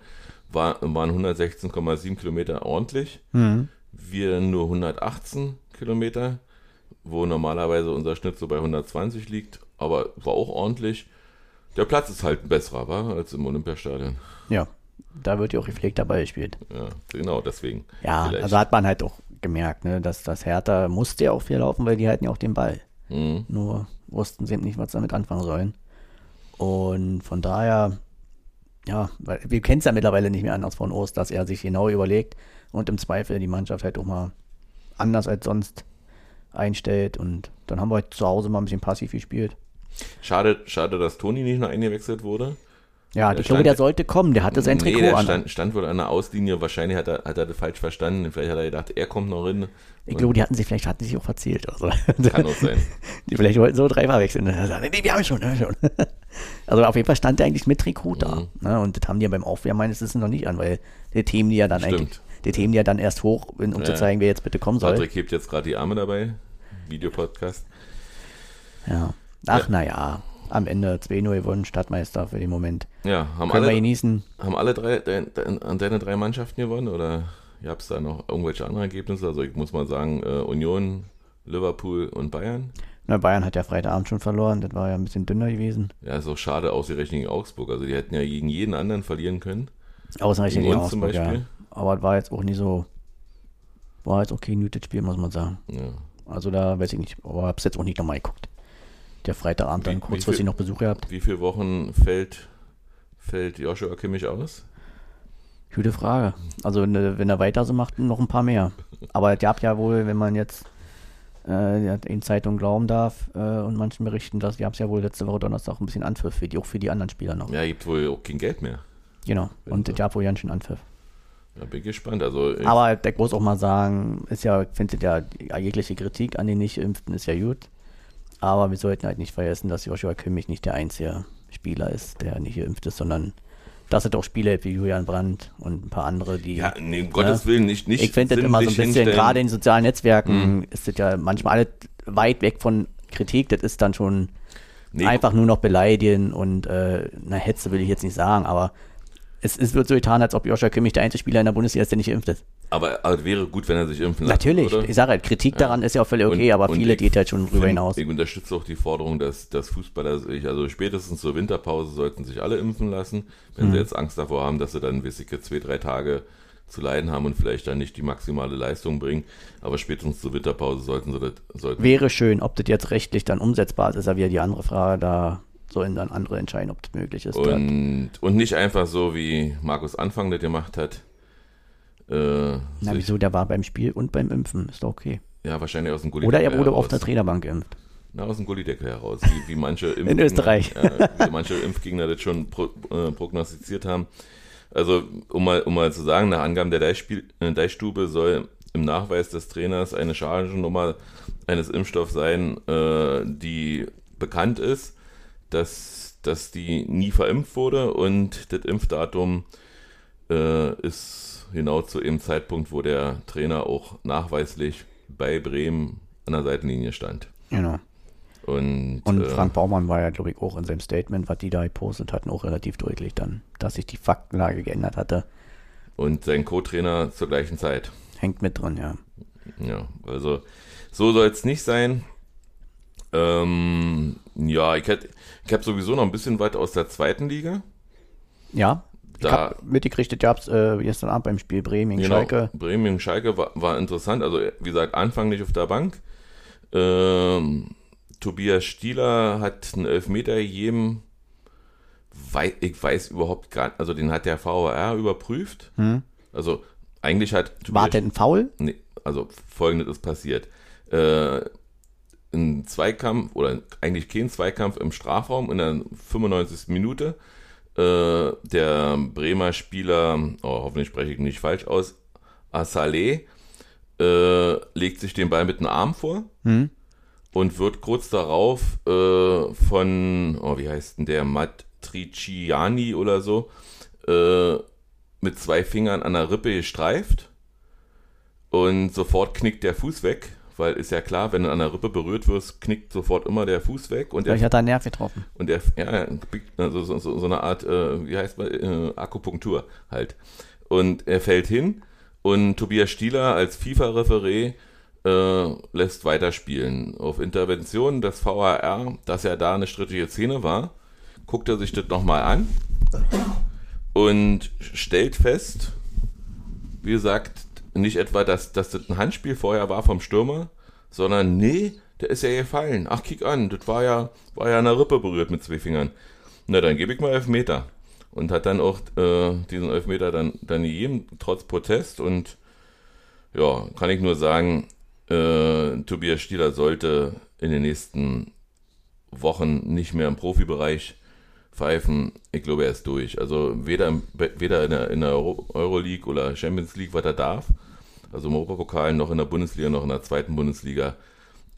war, waren 116,7 Kilometer ordentlich. Mhm. Wir nur 118 Kilometer, wo normalerweise unser Schnitt so bei 120 liegt, aber war auch ordentlich. Der Platz ist halt ein besserer, war, als im Olympiastadion. ja, da wird ja auch gepflegt dabei gespielt. Ja, genau, deswegen. Ja, Vielleicht. also hat man halt auch gemerkt, ne, dass das Hertha musste ja auch viel laufen, weil die halten ja auch den Ball. Mhm. Nur wussten sie eben nicht, was sie damit anfangen sollen. Und von daher, ja, weil wir kennen es ja mittlerweile nicht mehr anders von Ost, dass er sich genau überlegt und im Zweifel die Mannschaft halt auch mal anders als sonst einstellt und dann haben wir heute zu Hause mal ein bisschen passiv gespielt. Schade, schade, dass Toni nicht noch eingewechselt wurde. Ja, Der ich glaube, der sollte kommen, der hatte sein nee, Trikot der an. stand, stand wohl an der Auslinie. Wahrscheinlich hat er, hat er das falsch verstanden. Vielleicht hat er gedacht, er kommt noch rein. Ich glaube, die hatten sich, vielleicht hatten sich auch verzählt. Oder so. Kann auch sein. Die vielleicht wollten so drei verwechseln. Und dann sagen, Nee, wir haben schon, wir haben schon. Also auf jeden Fall stand der eigentlich mit Trikot da. Mhm. Ne? Und das haben die ja beim Aufwärmen meines Wissens noch nicht an, weil die Themen die ja dann Stimmt. eigentlich, die Themen die ja dann erst hoch, um zu Ja. zeigen, wer jetzt bitte kommen soll. Patrick hebt jetzt gerade die Arme dabei. Videopodcast. Ja. Ach, Ja. naja, am Ende 2-0 gewonnen, Stadtmeister für den Moment. Ja, haben Können wir alle, genießen. haben alle drei dein, dein, an deine drei Mannschaften gewonnen oder gab es da noch irgendwelche anderen Ergebnisse? Also ich muss mal sagen, äh, Union, Liverpool und Bayern. Na, Bayern hat ja Freitagabend schon verloren, das war ja ein bisschen dünner gewesen. Ja, ist auch schade, ausgerechnet gegen Augsburg. Also die hätten ja gegen jeden anderen verlieren können. Ausreichend Gegen gegen uns zum Augsburg, ja. Beispiel? Aber es war jetzt auch nicht so, war jetzt okay, ein gutes Spiel, muss man sagen. Ja. Also da weiß ich nicht, aber hab's jetzt auch nicht nochmal geguckt. Der Freitagabend Wie- dann wie kurzfristig viel- noch Besuch gehabt. Wie viele Wochen fällt, fällt Joshua Kimmich aus? Gute Frage. Also wenn, er- er weiter so macht, noch ein paar mehr. Aber es gab ja wohl, wenn man jetzt äh, in Zeitungen glauben darf äh, und manchen berichten, dass gab es ja wohl letzte Woche Donnerstag ein bisschen Anpfiff, für die, auch für die anderen Spieler noch. Ja, gibt wohl auch kein Geld mehr. Genau. Und es gab wohl ganz schön Anpfiff. Da bin gespannt. Also Aber ich muss auch mal sagen, ist ja, findet ja jegliche Kritik an den Nicht-Impften ist ja gut. Aber wir sollten halt nicht vergessen, dass Joshua Kimmich nicht der einzige Spieler ist, der nicht geimpft ist, sondern dass es auch Spieler wie Julian Brandt und ein paar andere, die. ja, nee, um Gottes Willen, nicht, nicht ich finde das immer so ein bisschen, gerade in sozialen Netzwerken ist das ja manchmal alles weit weg von Kritik. Das ist dann schon Nee, einfach nur noch beleidigen und äh, na, Hetze will ich jetzt nicht sagen, aber es, es wird so getan, als ob Joshua Kimmich der einzige Spieler in der Bundesliga ist, der nicht geimpft ist. Aber, aber wäre gut, wenn er sich impfen lässt. Natürlich, oder? ich sage halt, Kritik daran ist ja auch völlig okay, Und- aber und viele ich geht halt schon drüber hinaus. Ich unterstütze auch die Forderung, dass, dass Fußballer sich, also spätestens zur Winterpause sollten sich alle impfen lassen. Wenn Mhm. sie jetzt Angst davor haben, dass sie dann wissige zwei, drei Tage zu leiden haben und vielleicht dann nicht die maximale Leistung bringen. Aber spätestens zur Winterpause sollten sie das, sollten Wäre schön, ob das jetzt rechtlich dann umsetzbar ist, ist ja wieder die andere Frage. Da sollen dann andere entscheiden, ob das möglich ist. Und, und nicht einfach so, wie Markus Anfang das gemacht hat. Äh, Na, wieso? Der war beim Spiel und beim Impfen. Ist doch okay. ja, wahrscheinlich aus dem Gulli Oder er wurde heraus. auf der Trainerbank geimpft. Na, aus dem Gullideckel heraus, wie, wie manche Impfgegner, Österreich. Ja, wie manche Impfgegner das schon pro, äh, prognostiziert haben. Also, um mal, um mal zu sagen, nach Angaben der Deichspiel- äh, Deichstube soll im Nachweis des Trainers eine Chargennummer eines Impfstoffs sein, äh, die bekannt ist, dass, dass die nie verimpft wurde und das Impfdatum äh, ist genau zu dem Zeitpunkt, wo der Trainer auch nachweislich bei Bremen an der Seitenlinie stand. Genau. Und, Und äh, Frank Baumann war ja, glaube ich, auch in seinem Statement, was die da gepostet hatten, auch relativ deutlich dann, dass sich die Faktenlage geändert hatte. und sein Co-Trainer zur gleichen Zeit. Hängt mit drin, ja. Ja, also so soll es nicht sein. Ähm, ja, ich, hätt- ich habe sowieso noch ein bisschen weiter aus der zweiten Liga. Ja, ich Da- habe mitgekriegt, das gab's äh, gestern Abend beim Spiel Bremen gegen Genau, Schalke. Bremen gegen Schalke war, war interessant. Also wie gesagt, Anfang nicht auf der Bank. Ähm, Tobias Stieler hat einen Elfmeter gegeben. Wei ich weiß überhaupt gar nicht, also den hat der VAR überprüft. Also eigentlich hat Hm? War denn ein Foul? Nee, also folgendes ist passiert. Äh, ein Zweikampf oder eigentlich kein Zweikampf im Strafraum in der 95. Minute. Äh, der Bremer Spieler, oh, hoffentlich spreche ich ihn nicht falsch aus, Assalé, äh, legt sich den Ball mit dem Arm vor Hm? und wird kurz darauf äh, von, oh, wie heißt denn der, Matriciani oder so, äh, mit zwei Fingern an der Rippe gestreift und sofort knickt der Fuß weg, weil ist ja klar, wenn du an der Rippe berührt wirst, knickt sofort immer der Fuß weg und der, Vielleicht hat er einen Nerv getroffen. und der ja, also so, so, so eine Art, äh, wie heißt man, äh, Akupunktur halt. Und er fällt hin und Tobias Stieler als FIFA-Referee äh, lässt weiterspielen. Auf Intervention des VAR, dass er da eine strittige Szene war, guckt er sich das nochmal an und stellt fest, wie gesagt, nicht etwa, dass, dass das ein Handspiel vorher war vom Stürmer, sondern nee, der ist ja gefallen. Ach, kick an, das war ja, war ja an der Rippe berührt mit zwei Fingern. Na, dann gebe ich mal Elfmeter. Und hat dann auch äh, diesen Elfmeter dann, dann gegeben, trotz Protest. Und ja, kann ich nur sagen, Äh, Tobias Stieler sollte in den nächsten Wochen nicht mehr im Profibereich pfeifen. Ich glaube, er ist durch. Also weder, weder in der, in der Euro, Euroleague oder Champions League, was er darf, also im Europapokal, noch in der Bundesliga, noch in der zweiten Bundesliga.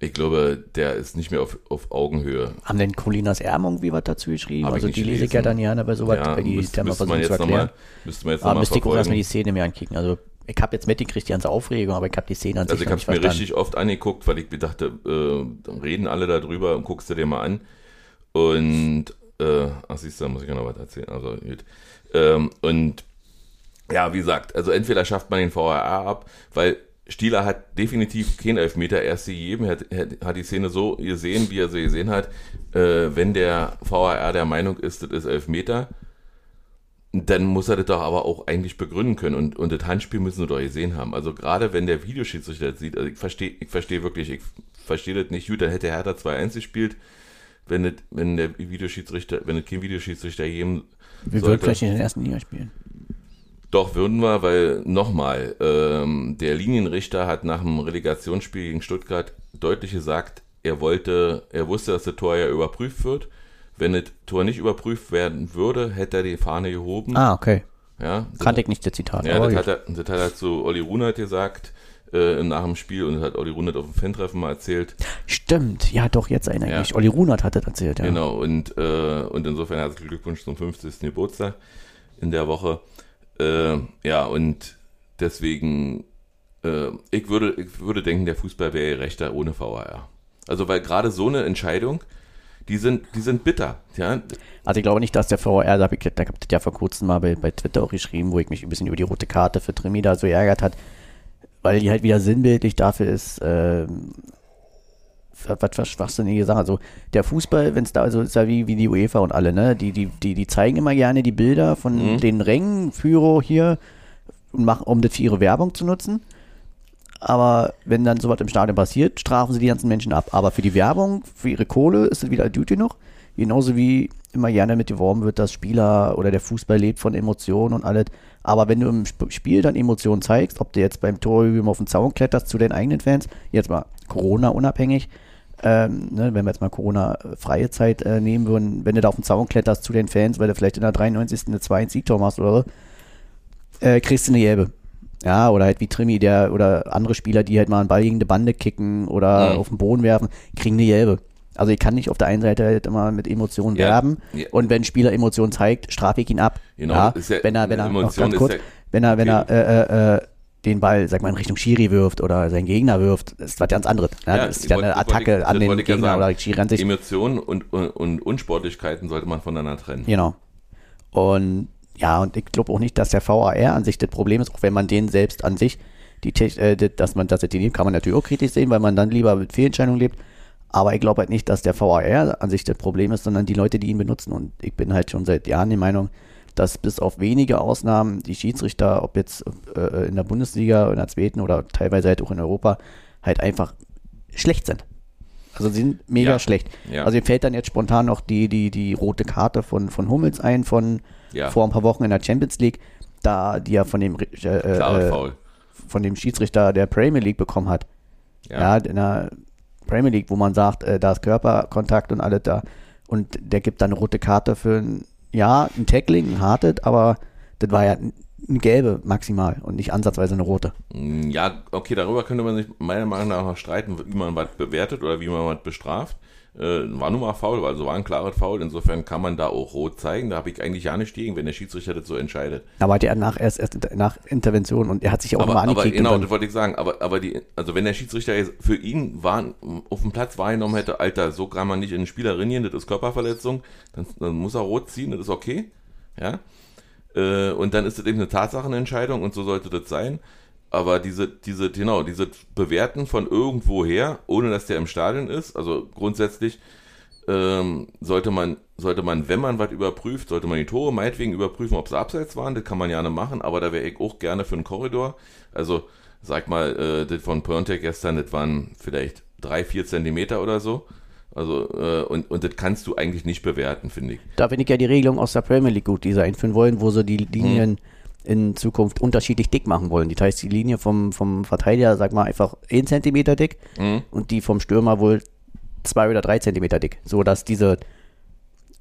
Ich glaube, der ist nicht mehr auf, auf Augenhöhe. Haben denn Colinas Erm irgendwie was dazu geschrieben? Hab ich also die lese ich ja dann gerne bei sowas, Ja, die müsst- müsste man jetzt nochmal müsste man jetzt Aber nochmal müsste ich auch erstmal die verfolgen. Szene mir ankicken. Also ich habe jetzt mitgekriegt, die ganze Aufregung, aber ich habe die Szene an Also sich ich noch habe es mir verstanden. richtig oft angeguckt, weil ich mir dachte, äh, reden alle darüber und guckst du dir mal an. Und, äh, ach siehst du, da muss ich ja noch was erzählen. Also gut. Ähm, und ja, wie gesagt, also entweder schafft man den VAR ab, weil Stieler hat definitiv keinen Elfmeter erst gegeben, hat, hat die Szene so gesehen, wie er sie gesehen hat. Äh, wenn der VAR der Meinung ist, das ist Elfmeter, dann muss er das doch aber auch eigentlich begründen können und, und das Handspiel müssen sie doch gesehen haben. Also gerade wenn der Videoschiedsrichter das sieht, also ich verstehe ich verstehe wirklich, ich verstehe das nicht gut, dann hätte Hertha 2-1 gespielt, wenn, das, wenn der Videoschiedsrichter, wenn es kein Videoschiedsrichter geben Wir würden vielleicht in den ersten Liga spielen. Doch, würden wir, weil nochmal, ähm, der Linienrichter hat nach dem Relegationsspiel gegen Stuttgart deutlich gesagt, er wollte, er wusste, dass das Tor ja überprüft wird. Wenn das Tor nicht überprüft werden würde, hätte er die Fahne gehoben. Ah, okay. Ja, Kannte ich nicht, das Zitat. ja, das, gut. hat er, das hat er zu Olli Runert gesagt äh, nach dem Spiel und hat Olli Runert auf dem Fan-Treffen mal erzählt. Stimmt, ja doch, jetzt erinnere ich Ja. mich. Olli Runert hat das erzählt, ja. Genau, und, äh, und insofern herzlichen Glückwunsch zum 50. Geburtstag in der Woche. Äh, ja, und deswegen, äh, ich, würde, ich würde denken, der Fußball wäre rechter ohne VAR. Also, weil gerade so eine Entscheidung, die sind, die sind bitter. Ja? Also ich glaube nicht, dass der VR, da habe ich da hab ich ja vor kurzem mal bei, bei Twitter auch geschrieben, wo ich mich ein bisschen über die rote Karte für Trimi da so ärgert hat, weil die halt wieder sinnbildlich dafür ist, ähm, was, was schwachsinnige Sachen. Also der Fußball, wenn es da, also ist ja wie, wie die UEFA und alle, ne? Die, die, die, die zeigen immer gerne die Bilder von Mhm. den Rängen, Führer hier, und machen, um das für ihre Werbung zu nutzen. Aber wenn dann sowas im Stadion passiert, strafen sie die ganzen Menschen ab. Aber für die Werbung, für ihre Kohle ist es wieder Duty noch. Genauso wie immer gerne mit geworben wird, dass Spieler oder der Fußball lebt von Emotionen und alles. Aber wenn du im Sp- Spiel dann Emotionen zeigst, ob du jetzt beim Torüben auf den Zaun kletterst zu deinen eigenen Fans, jetzt mal Corona unabhängig, ähm, ne, wenn wir jetzt mal Corona-freie Zeit äh, nehmen würden, wenn du da auf den Zaun kletterst zu den Fans, weil du vielleicht in der 93. eine 2 Siegtor machst oder so, äh, kriegst du eine Gelbe. Ja, oder halt wie Trimi, der oder andere Spieler, die halt mal einen Ball gegen die Bande kicken oder Mhm. auf den Boden werfen, kriegen eine Gelbe. Also ich kann nicht auf der einen Seite halt immer mit Emotionen Ja, werben ja. und wenn ein Spieler Emotionen zeigt, strafe ich ihn ab. Genau, ja, wenn er, wenn er, noch ganz kurz, wenn er, wenn er äh, äh, äh, den Ball, sag mal, in Richtung Schiri wirft oder seinen Gegner wirft, das ist was ganz anderes. Ja, das ist ja eine Attacke ich- an den Gegner sagen. oder Schiri rennt sich Emotionen und, und, und Unsportlichkeiten sollte man voneinander trennen. Genau. Und ja, und ich glaube auch nicht, dass der VAR an sich das Problem ist, auch wenn man den selbst an sich, die, äh, das- dass man das die kann man natürlich auch kritisch sehen, weil man dann lieber mit Fehlentscheidungen lebt. Aber ich glaube halt nicht, dass der VAR an sich das Problem ist, sondern die Leute, die ihn benutzen. Und ich bin halt schon seit Jahren der Meinung, dass bis auf wenige Ausnahmen die Schiedsrichter, ob jetzt äh, in der Bundesliga, in der zweiten oder teilweise halt auch in Europa, halt einfach schlecht sind. Also sie sind mega Ja. schlecht. Ja. Also mir fällt dann jetzt spontan noch die, die, die rote Karte von, von Hummels ein, von Ja. vor ein paar Wochen in der Champions League, da die er von dem, äh, äh, von dem Schiedsrichter der Premier League bekommen hat. Ja, in der Premier League, wo man sagt, äh, da ist Körperkontakt und alles da. Und der gibt dann eine rote Karte für ein, ja, ein Tackling, ein hartes, aber das war ja ein- eine gelbe maximal und nicht ansatzweise eine rote. Mm, Ja, okay, darüber könnte man sich meiner Meinung nach noch streiten, wie man was bewertet oder wie man was bestraft. Äh, war nun mal faul, also war ein klares Foul. Insofern kann man da auch rot zeigen. Da habe ich eigentlich ja nicht gegen, wenn der Schiedsrichter das so entscheidet. Aber der nach erst, erst nach Intervention und er hat sich auch aber, aber angekickt. genau, das wollte ich sagen. Aber, aber die, also wenn der Schiedsrichter jetzt für ihn war, auf dem Platz wahrgenommen hätte, Alter, so kann man nicht in den Spieler reinieren, das ist Körperverletzung, dann, dann muss er rot ziehen, das ist okay. Ja. Äh, und dann ist das eben eine Tatsachenentscheidung und so sollte das sein. Aber diese, diese, genau, diese Bewerten von irgendwoher, ohne dass der im Stadion ist, also grundsätzlich ähm, sollte man, sollte man, wenn man was überprüft, sollte man die Tore meinetwegen überprüfen, ob sie abseits waren, das kann man gerne machen, aber da wäre ich auch gerne für einen Korridor. Also, sag mal, äh, das von Perntek gestern, das waren vielleicht drei, vier Zentimeter oder so. Also, äh, und, und das kannst du eigentlich nicht bewerten, finde ich. Da finde ich ja die Regelung aus der Premier League gut, die sie einführen wollen, wo sie die Linien in Zukunft unterschiedlich dick machen wollen. Das heißt, die Linie vom, vom Verteidiger, sag mal, einfach 1 Zentimeter dick Mhm. und die vom Stürmer wohl 2 oder 3 Zentimeter dick. So dass diese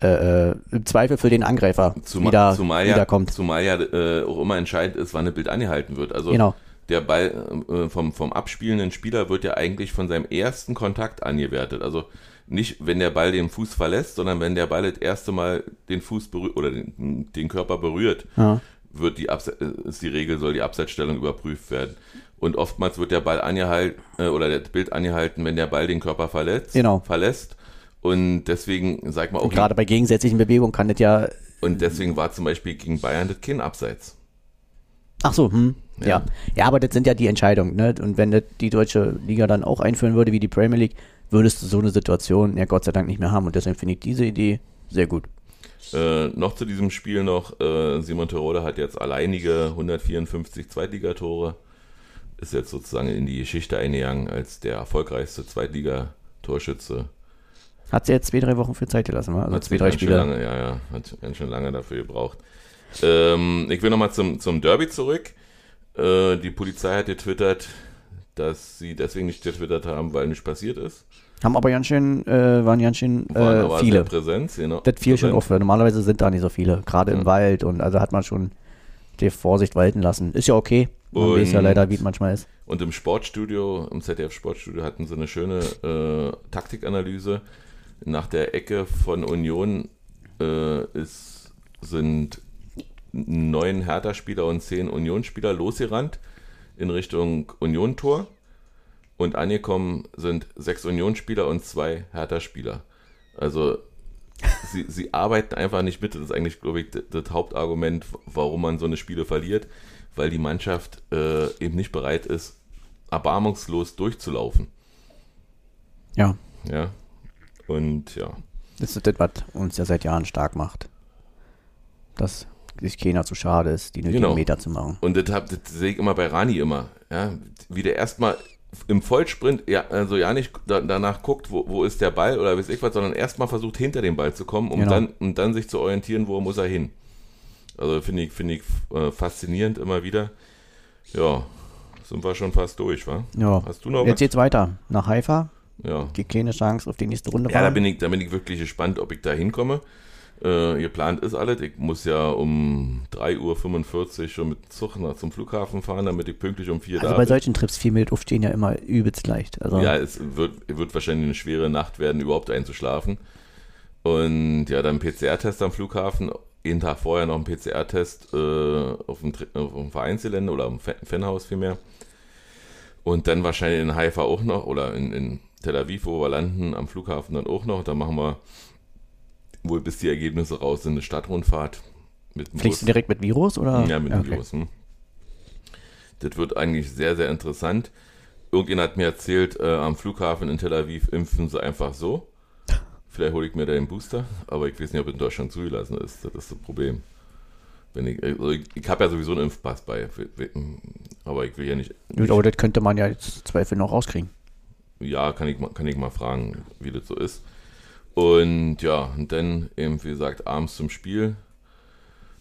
äh, äh, im Zweifel für den Angreifer Zumal, wieder, zumal ja, wieder kommt. Zumal ja äh, auch immer entscheidend ist, wann ein Bild angehalten wird. Also Genau. der Ball äh, vom, vom abspielenden Spieler wird ja eigentlich von seinem ersten Kontakt angewertet. Also nicht, wenn der Ball den Fuß verlässt, sondern wenn der Ball das erste Mal den Fuß berührt oder den, den Körper berührt, Ja. Wird die Abse äh, ist die Regel, soll die Abseitsstellung überprüft werden. Und oftmals wird der Ball angehalten äh, oder das Bild angehalten, wenn der Ball den Körper verletzt, Genau. verlässt. Und deswegen, sag mal auch, Und gerade bei gegensätzlichen Bewegungen kann das ja. und deswegen war zum Beispiel gegen Bayern das kein Abseits. Ach so, hm. Ja. Ja. ja. aber das sind ja die Entscheidungen, ne? Und wenn das die deutsche Liga dann auch einführen würde, wie die Premier League, würdest du so eine Situation ja Gott sei Dank nicht mehr haben. Und deswegen finde ich diese Idee sehr gut. Äh, noch zu diesem Spiel noch, äh, Simon Terodde hat jetzt alleinige 154 Zweitligatore, ist jetzt sozusagen in die Geschichte eingegangen als der erfolgreichste Zweitligatorschütze. Hat sie jetzt zwei, drei Wochen für Zeit gelassen? Also Hat zwei, drei Spiele. Lange, ja, ja, hat ganz schön lange dafür gebraucht. Ähm, ich will nochmal zum, zum Derby zurück. Äh, die Polizei hat getwittert, dass sie deswegen nicht getwittert haben, weil nichts passiert ist. Haben aber ganz schön, äh, waren ganz schön äh, aber viele. Präsenz, genau. Das fiel schon auf. Normalerweise sind da nicht so viele, gerade im. Wald und also hat man schon die Vorsicht walten lassen. Ist ja okay. Man Und- weiß ja leider, wie es manchmal ist. Und im Sportstudio, im ZDF Sportstudio hatten sie eine schöne äh, Taktikanalyse. Nach der Ecke von Union äh, ist, sind neun Hertha-Spieler und zehn Union-Spieler losgerannt in Richtung Union-Tor. Und angekommen sind sechs Union-Spieler und zwei Hertha-Spieler. Also sie, sie arbeiten einfach nicht mit. Das ist eigentlich, glaube ich, das, das Hauptargument, warum man so eine Spiele verliert, weil die Mannschaft äh, eben nicht bereit ist, erbarmungslos durchzulaufen. Ja, Ja. Und ja. das ist das, was uns ja seit Jahren stark macht. Dass sich keiner zu schade ist, die nötigen Genau. Meter zu machen. Und das, hab- das sehe ich immer bei Rani immer. Ja, wie der erstmal im Vollsprint, ja, also ja nicht da, danach guckt, wo, wo ist der Ball oder weiß ich was, sondern erstmal versucht, hinter den Ball zu kommen, um, Genau. dann, um dann sich zu orientieren, wo muss er hin. Also finde ich, finde ich äh, faszinierend immer wieder. Ja, sind wir schon fast durch, wa? Ja. Hast du noch Jetzt was? geht's weiter. Nach Haifa. Ja. Die kleine Chance auf die nächste Runde Ja, da bin ich, da bin ich wirklich gespannt, ob ich da hinkomme. Äh, geplant ist alles. Ich muss ja um 3.45 Uhr schon mit Zug nach zum Flughafen fahren, damit ich pünktlich um 4 Also da bei bin. solchen Trips vier Minuten aufstehen ja immer übelst leicht. Also Ja, es wird, wird wahrscheinlich eine schwere Nacht werden, überhaupt einzuschlafen. Und ja, dann PCR-Test am Flughafen. Jeden Tag vorher noch ein PCR-Test äh, auf, dem, auf dem Vereinsgelände oder am Fan- Fanhaus vielmehr. Und dann wahrscheinlich in Haifa auch noch oder in, in Tel Aviv, wo wir landen, am Flughafen dann auch noch. Da machen wir wohl bis die Ergebnisse raus sind, eine Stadtrundfahrt mit fliegst du Bus. direkt mit Virus oder? Ja, mit Okay. Virus. Hm. Das wird eigentlich sehr, sehr interessant. Irgendjemand hat mir erzählt, äh, am Flughafen in Tel Aviv impfen sie einfach so. Vielleicht hole ich mir da den Booster, aber ich weiß nicht, ob in Deutschland zugelassen ist. Das ist das Problem. Wenn ich also ich, ich habe ja sowieso einen Impfpass bei, aber ich will ja nicht. Gut, aber das könnte man ja jetzt Zweifel noch rauskriegen. Ja, kann ich, kann ich mal fragen, wie das so ist. Und ja, und dann eben, wie gesagt, abends zum Spiel,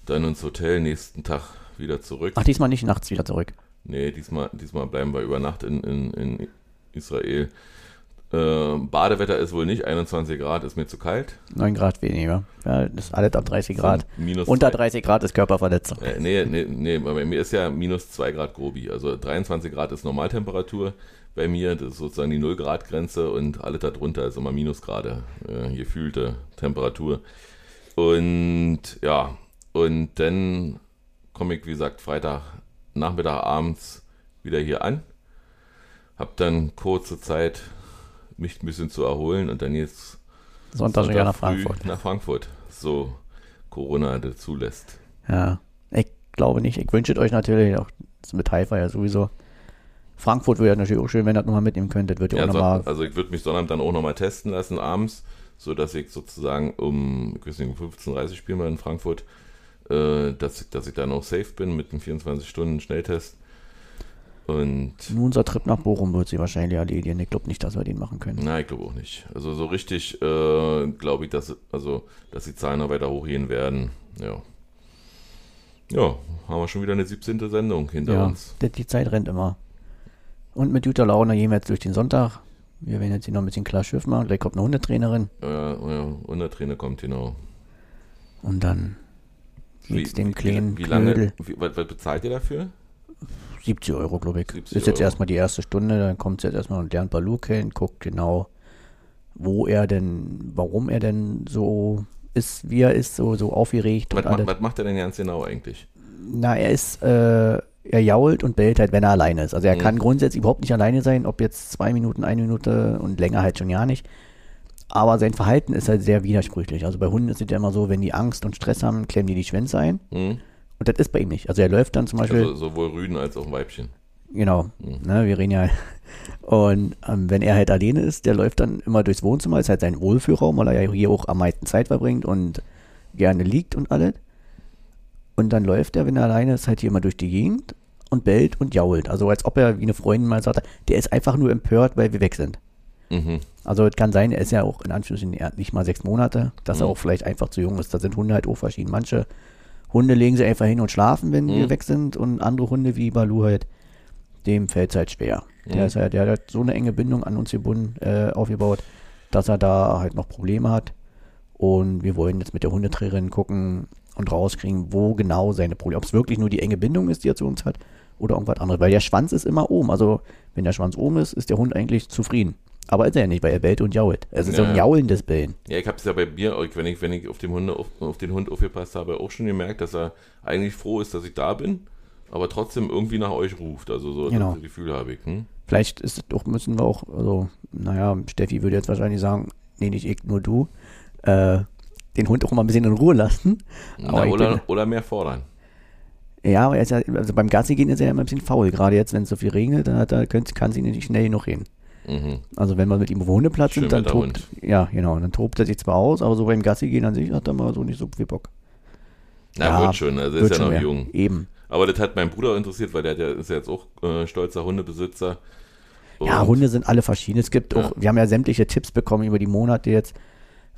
dann ins Hotel, nächsten Tag wieder zurück. Ach, diesmal nicht nachts wieder zurück. Nee, diesmal, diesmal bleiben wir über Nacht in, in, in Israel. Äh, Badewetter ist wohl nicht, 21 Grad ist mir zu kalt. 9 Grad weniger. Ja, das ist alles ab 30 Grad. Minus Unter zwei- 30 Grad ist Körperverletzung. Äh, nee, nee, nee, bei mir ist ja minus 2 Grad Grobi. Also 23 Grad ist Normaltemperatur bei mir. Das ist sozusagen die 0 Grad Grenze und alles darunter ist immer Minusgrade, äh, gefühlte Temperatur. Und ja, und dann komme ich, wie gesagt, Freitag Nachmittag abends wieder hier an. Hab dann kurze Zeit, mich ein bisschen zu erholen und dann jetzt Sonntag sogar nach Frankfurt. nach Frankfurt. So Corona das zulässt. Ja, ich glaube nicht. Ich wünsche euch natürlich auch mit Haifa ja sowieso. Frankfurt wäre natürlich auch schön, wenn ihr das nochmal mitnehmen könntet. Wird ja Ja, auch so, nochmal. also ich würde mich Sonnabend dann auch nochmal testen lassen abends, so dass ich sozusagen um, ich weiß nicht, um 15.30 Uhr spielen wir in Frankfurt, äh, dass, ich, dass ich dann auch safe bin mit einem 24-Stunden-Schnelltest. Und Nur unser Trip nach Bochum wird sie wahrscheinlich erledigen. Ich glaube nicht, dass wir den machen können. na, ich glaube auch nicht. Also so richtig äh, glaube ich, dass, also, dass die Zahlen noch weiter hochgehen werden. Ja. Ja, haben wir schon wieder eine 17. Sendung hinter Ja, uns. die, die Zeit rennt immer. Und mit guter Laune gehen wir jetzt durch den Sonntag. Wir werden jetzt hier noch ein bisschen klar Schiff machen. Gleich kommt eine Hundetrainerin. Ja, ja, und der Trainer kommt, genau. Und dann geht's dem kleinen wie, wie lange, wie, was, was bezahlt ihr dafür? 70 Euro, glaube ich. 70 ist jetzt Euro. erstmal die erste Stunde, dann kommt jetzt erstmal und lernt Balu kennen, guckt genau, wo er denn, warum er denn so ist, wie er ist, so, so aufgeregt Was, und ma- alles. was macht er denn ganz genau eigentlich? Na, er ist, äh, er jault und bellt halt, wenn er alleine ist. Also er Mhm. kann grundsätzlich überhaupt nicht alleine sein, ob jetzt zwei Minuten, eine Minute und länger halt schon ja nicht. Aber sein Verhalten ist halt sehr widersprüchlich. Also bei Hunden ist es ja immer so, wenn die Angst und Stress haben, klemmen die die Schwänze ein. Hm? Und das ist bei ihm nicht. Also er läuft dann zum Beispiel, Also sowohl Rüden als auch Weibchen. genau, Mhm. ne, wir reden ja. Und ähm, wenn er halt alleine ist, der läuft dann immer durchs Wohnzimmer, ist halt sein Wohlfühlraum, weil er ja hier auch am meisten Zeit verbringt und gerne liegt und alles. Und dann läuft er, wenn er alleine ist, halt hier immer durch die Gegend und bellt und jault. Also als ob er, wie eine Freundin mal sagte, der ist einfach nur empört, weil wir weg sind. Mhm. Also es kann sein, er ist ja auch in Anführungsstrichen er nicht mal sechs Monate, dass er Mhm. auch vielleicht einfach zu jung ist. Da sind Hunde halt auch verschieden. Manche Hunde legen sie einfach hin und schlafen, wenn wir Mhm. weg sind und andere Hunde wie Balu halt, dem fällt es halt schwer. Der, Mhm. ist halt, der hat halt so eine enge Bindung an uns gebunden, äh, aufgebaut, dass er da halt noch Probleme hat. Und wir wollen jetzt mit der Hundetrainerin gucken und rauskriegen, wo genau seine Probleme, ob es wirklich nur die enge Bindung ist, die er zu uns hat, oder irgendwas anderes. Weil der Schwanz ist immer oben. Also wenn der Schwanz oben ist, ist der Hund eigentlich zufrieden. Aber ist er ja nicht, weil er bellt und jault. Es ist so Ja. ein jaulendes Bellen. Ja, ich habe es ja bei mir, wenn ich, wenn ich auf, dem Hunde, auf, auf den Hund aufgepasst habe, auch schon gemerkt, dass er eigentlich froh ist, dass ich da bin, aber trotzdem irgendwie nach euch ruft. Also so Genau. das Gefühl habe ich. Hm? Vielleicht ist doch, müssen wir auch, also, naja, Steffi würde jetzt wahrscheinlich sagen, nee, nicht ich, nur du, äh, den Hund auch mal ein bisschen in Ruhe lassen. Na, oder, bin- oder mehr fordern. Ja, aber er ist ja, also beim Gassi gehen ist er ja immer ein bisschen faul. Gerade jetzt, wenn es so viel regnet, dann hat er, könnt, kann sie nicht schnell genug reden. Mhm. Also wenn wir mit ihm auf Hundeplatz sind, dann tobt, ja, genau, dann tobt er sich zwar aus, aber so beim Gassi gehen an sich hat er mal so nicht so viel Bock. Na, Ja, wird schon, also ist ja noch mehr. jung. Eben. Aber das hat meinen Bruder interessiert, weil der ja, ist ja jetzt auch äh, stolzer Hundebesitzer. Ja, Und- Hunde sind alle verschieden. Es gibt Ja. auch, wir haben ja sämtliche Tipps bekommen über die Monate jetzt.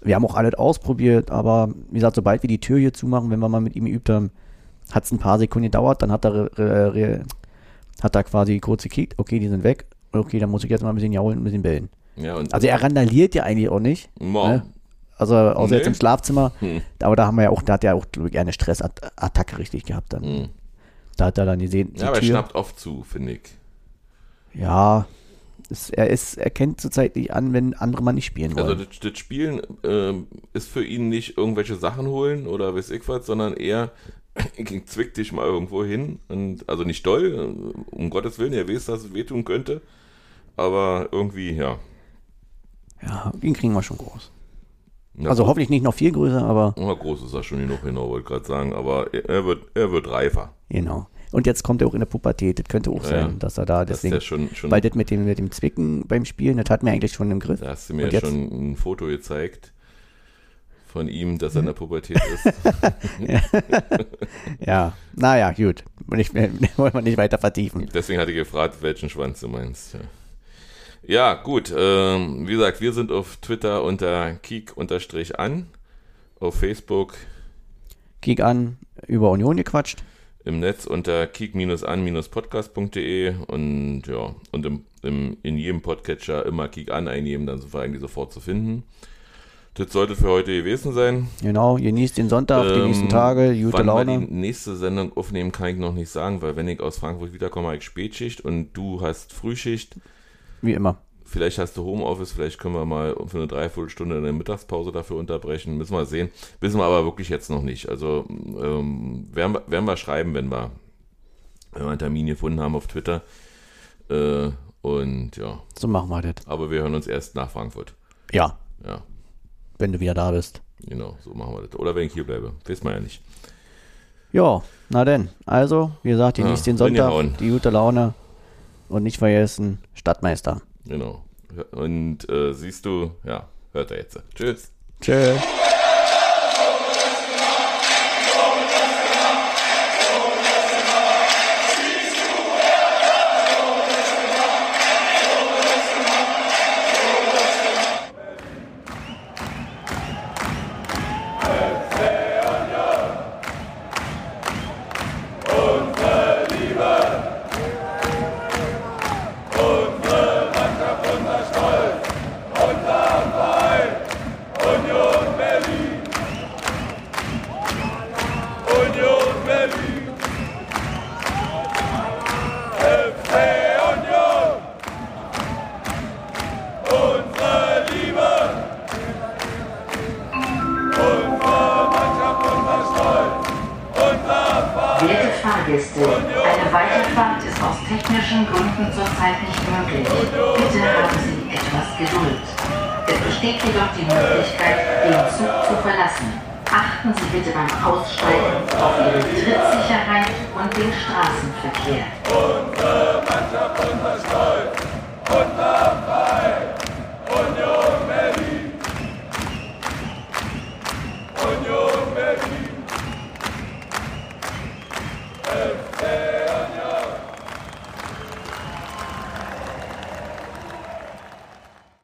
Wir haben auch alles ausprobiert, aber wie gesagt, sobald wir die Tür hier zumachen, wenn wir mal mit ihm geübt haben, hat es ein paar Sekunden gedauert, dann hat er, re, hat er quasi kurz gekickt, okay, die sind weg, okay, dann muss ich jetzt mal ein bisschen jaulen und ein bisschen bellen. Ja, Also er randaliert ja eigentlich auch nicht, ne? also außer Nee. jetzt im Schlafzimmer, Hm. aber da haben wir ja auch, da hat er auch, glaube ich, eine Stressattacke richtig gehabt dann. Hm. Da hat er dann gesehen, die Ja, aber er Tür, schnappt oft zu, finde ich. ja, es, er ist, er kennt zurzeit nicht an, wenn andere mal nicht spielen wollen. Also das, das Spielen ähm, ist für ihn nicht irgendwelche Sachen holen oder weiß ich was, sondern eher, ich zwick dich mal irgendwo hin. Und, also nicht doll, äh, um Gottes Willen, er weiß, dass es wehtun könnte. Aber irgendwie, ja. Ja, den kriegen wir schon groß. Na, Also hoffentlich nicht noch viel größer, aber na, groß ist er schon genug, genau, wollte gerade sagen. Aber er, wird, er wird reifer. genau. Und jetzt kommt er auch in der Pubertät. Das könnte auch Ja, sein, ja. dass er da Das ist deswegen. ja schon, schon weil das mit dem, mit dem Zwicken beim Spielen, das hat mir eigentlich schon im Griff. da hast du mir ja jetzt? schon ein Foto gezeigt von ihm, dass er in der Pubertät ist. Ja, naja, gut. Und ich, wollen wir nicht weiter vertiefen. Deswegen hatte ich gefragt, welchen Schwanz du meinst. Ja, ja gut. Ähm, wie gesagt, wir sind auf Twitter unter kiek-an, auf Facebook, Kick an, über Union gequatscht. im Netz unter kiek-an-podcast.de und ja, und im, im, in jedem Podcatcher immer Kiek an eingeben, dann sind wir eigentlich sofort zu finden. Das sollte für heute gewesen sein. Genau, genießt den Sonntag, die Ähm, nächsten Tage, gute wann wir Laune. die nächste Sendung aufnehmen, kann ich noch nicht sagen, weil wenn ich aus Frankfurt wiederkomme, habe ich Spätschicht und du hast Frühschicht. Wie immer. Vielleicht hast du Homeoffice, vielleicht können wir mal für eine Dreiviertelstunde eine Mittagspause dafür unterbrechen. Müssen wir sehen. Wissen wir aber wirklich jetzt noch nicht. Also ähm, werden, wir, werden wir schreiben, wenn wir, wenn wir einen Termin gefunden haben auf Twitter. Äh, und ja, So machen wir das. aber wir hören uns erst nach Frankfurt. Ja, Ja, wenn du wieder da bist. genau, so machen wir das. Oder wenn ich hier bleibe. Wissen wir ja nicht. Ja, na denn. Also, wie gesagt, genießt Ja, den Sonntag, die gute Laune. Und nicht vergessen, Stadtmeister. Genau. Und äh, siehst du, ja, hört er jetzt. Tschüss. Tschüss.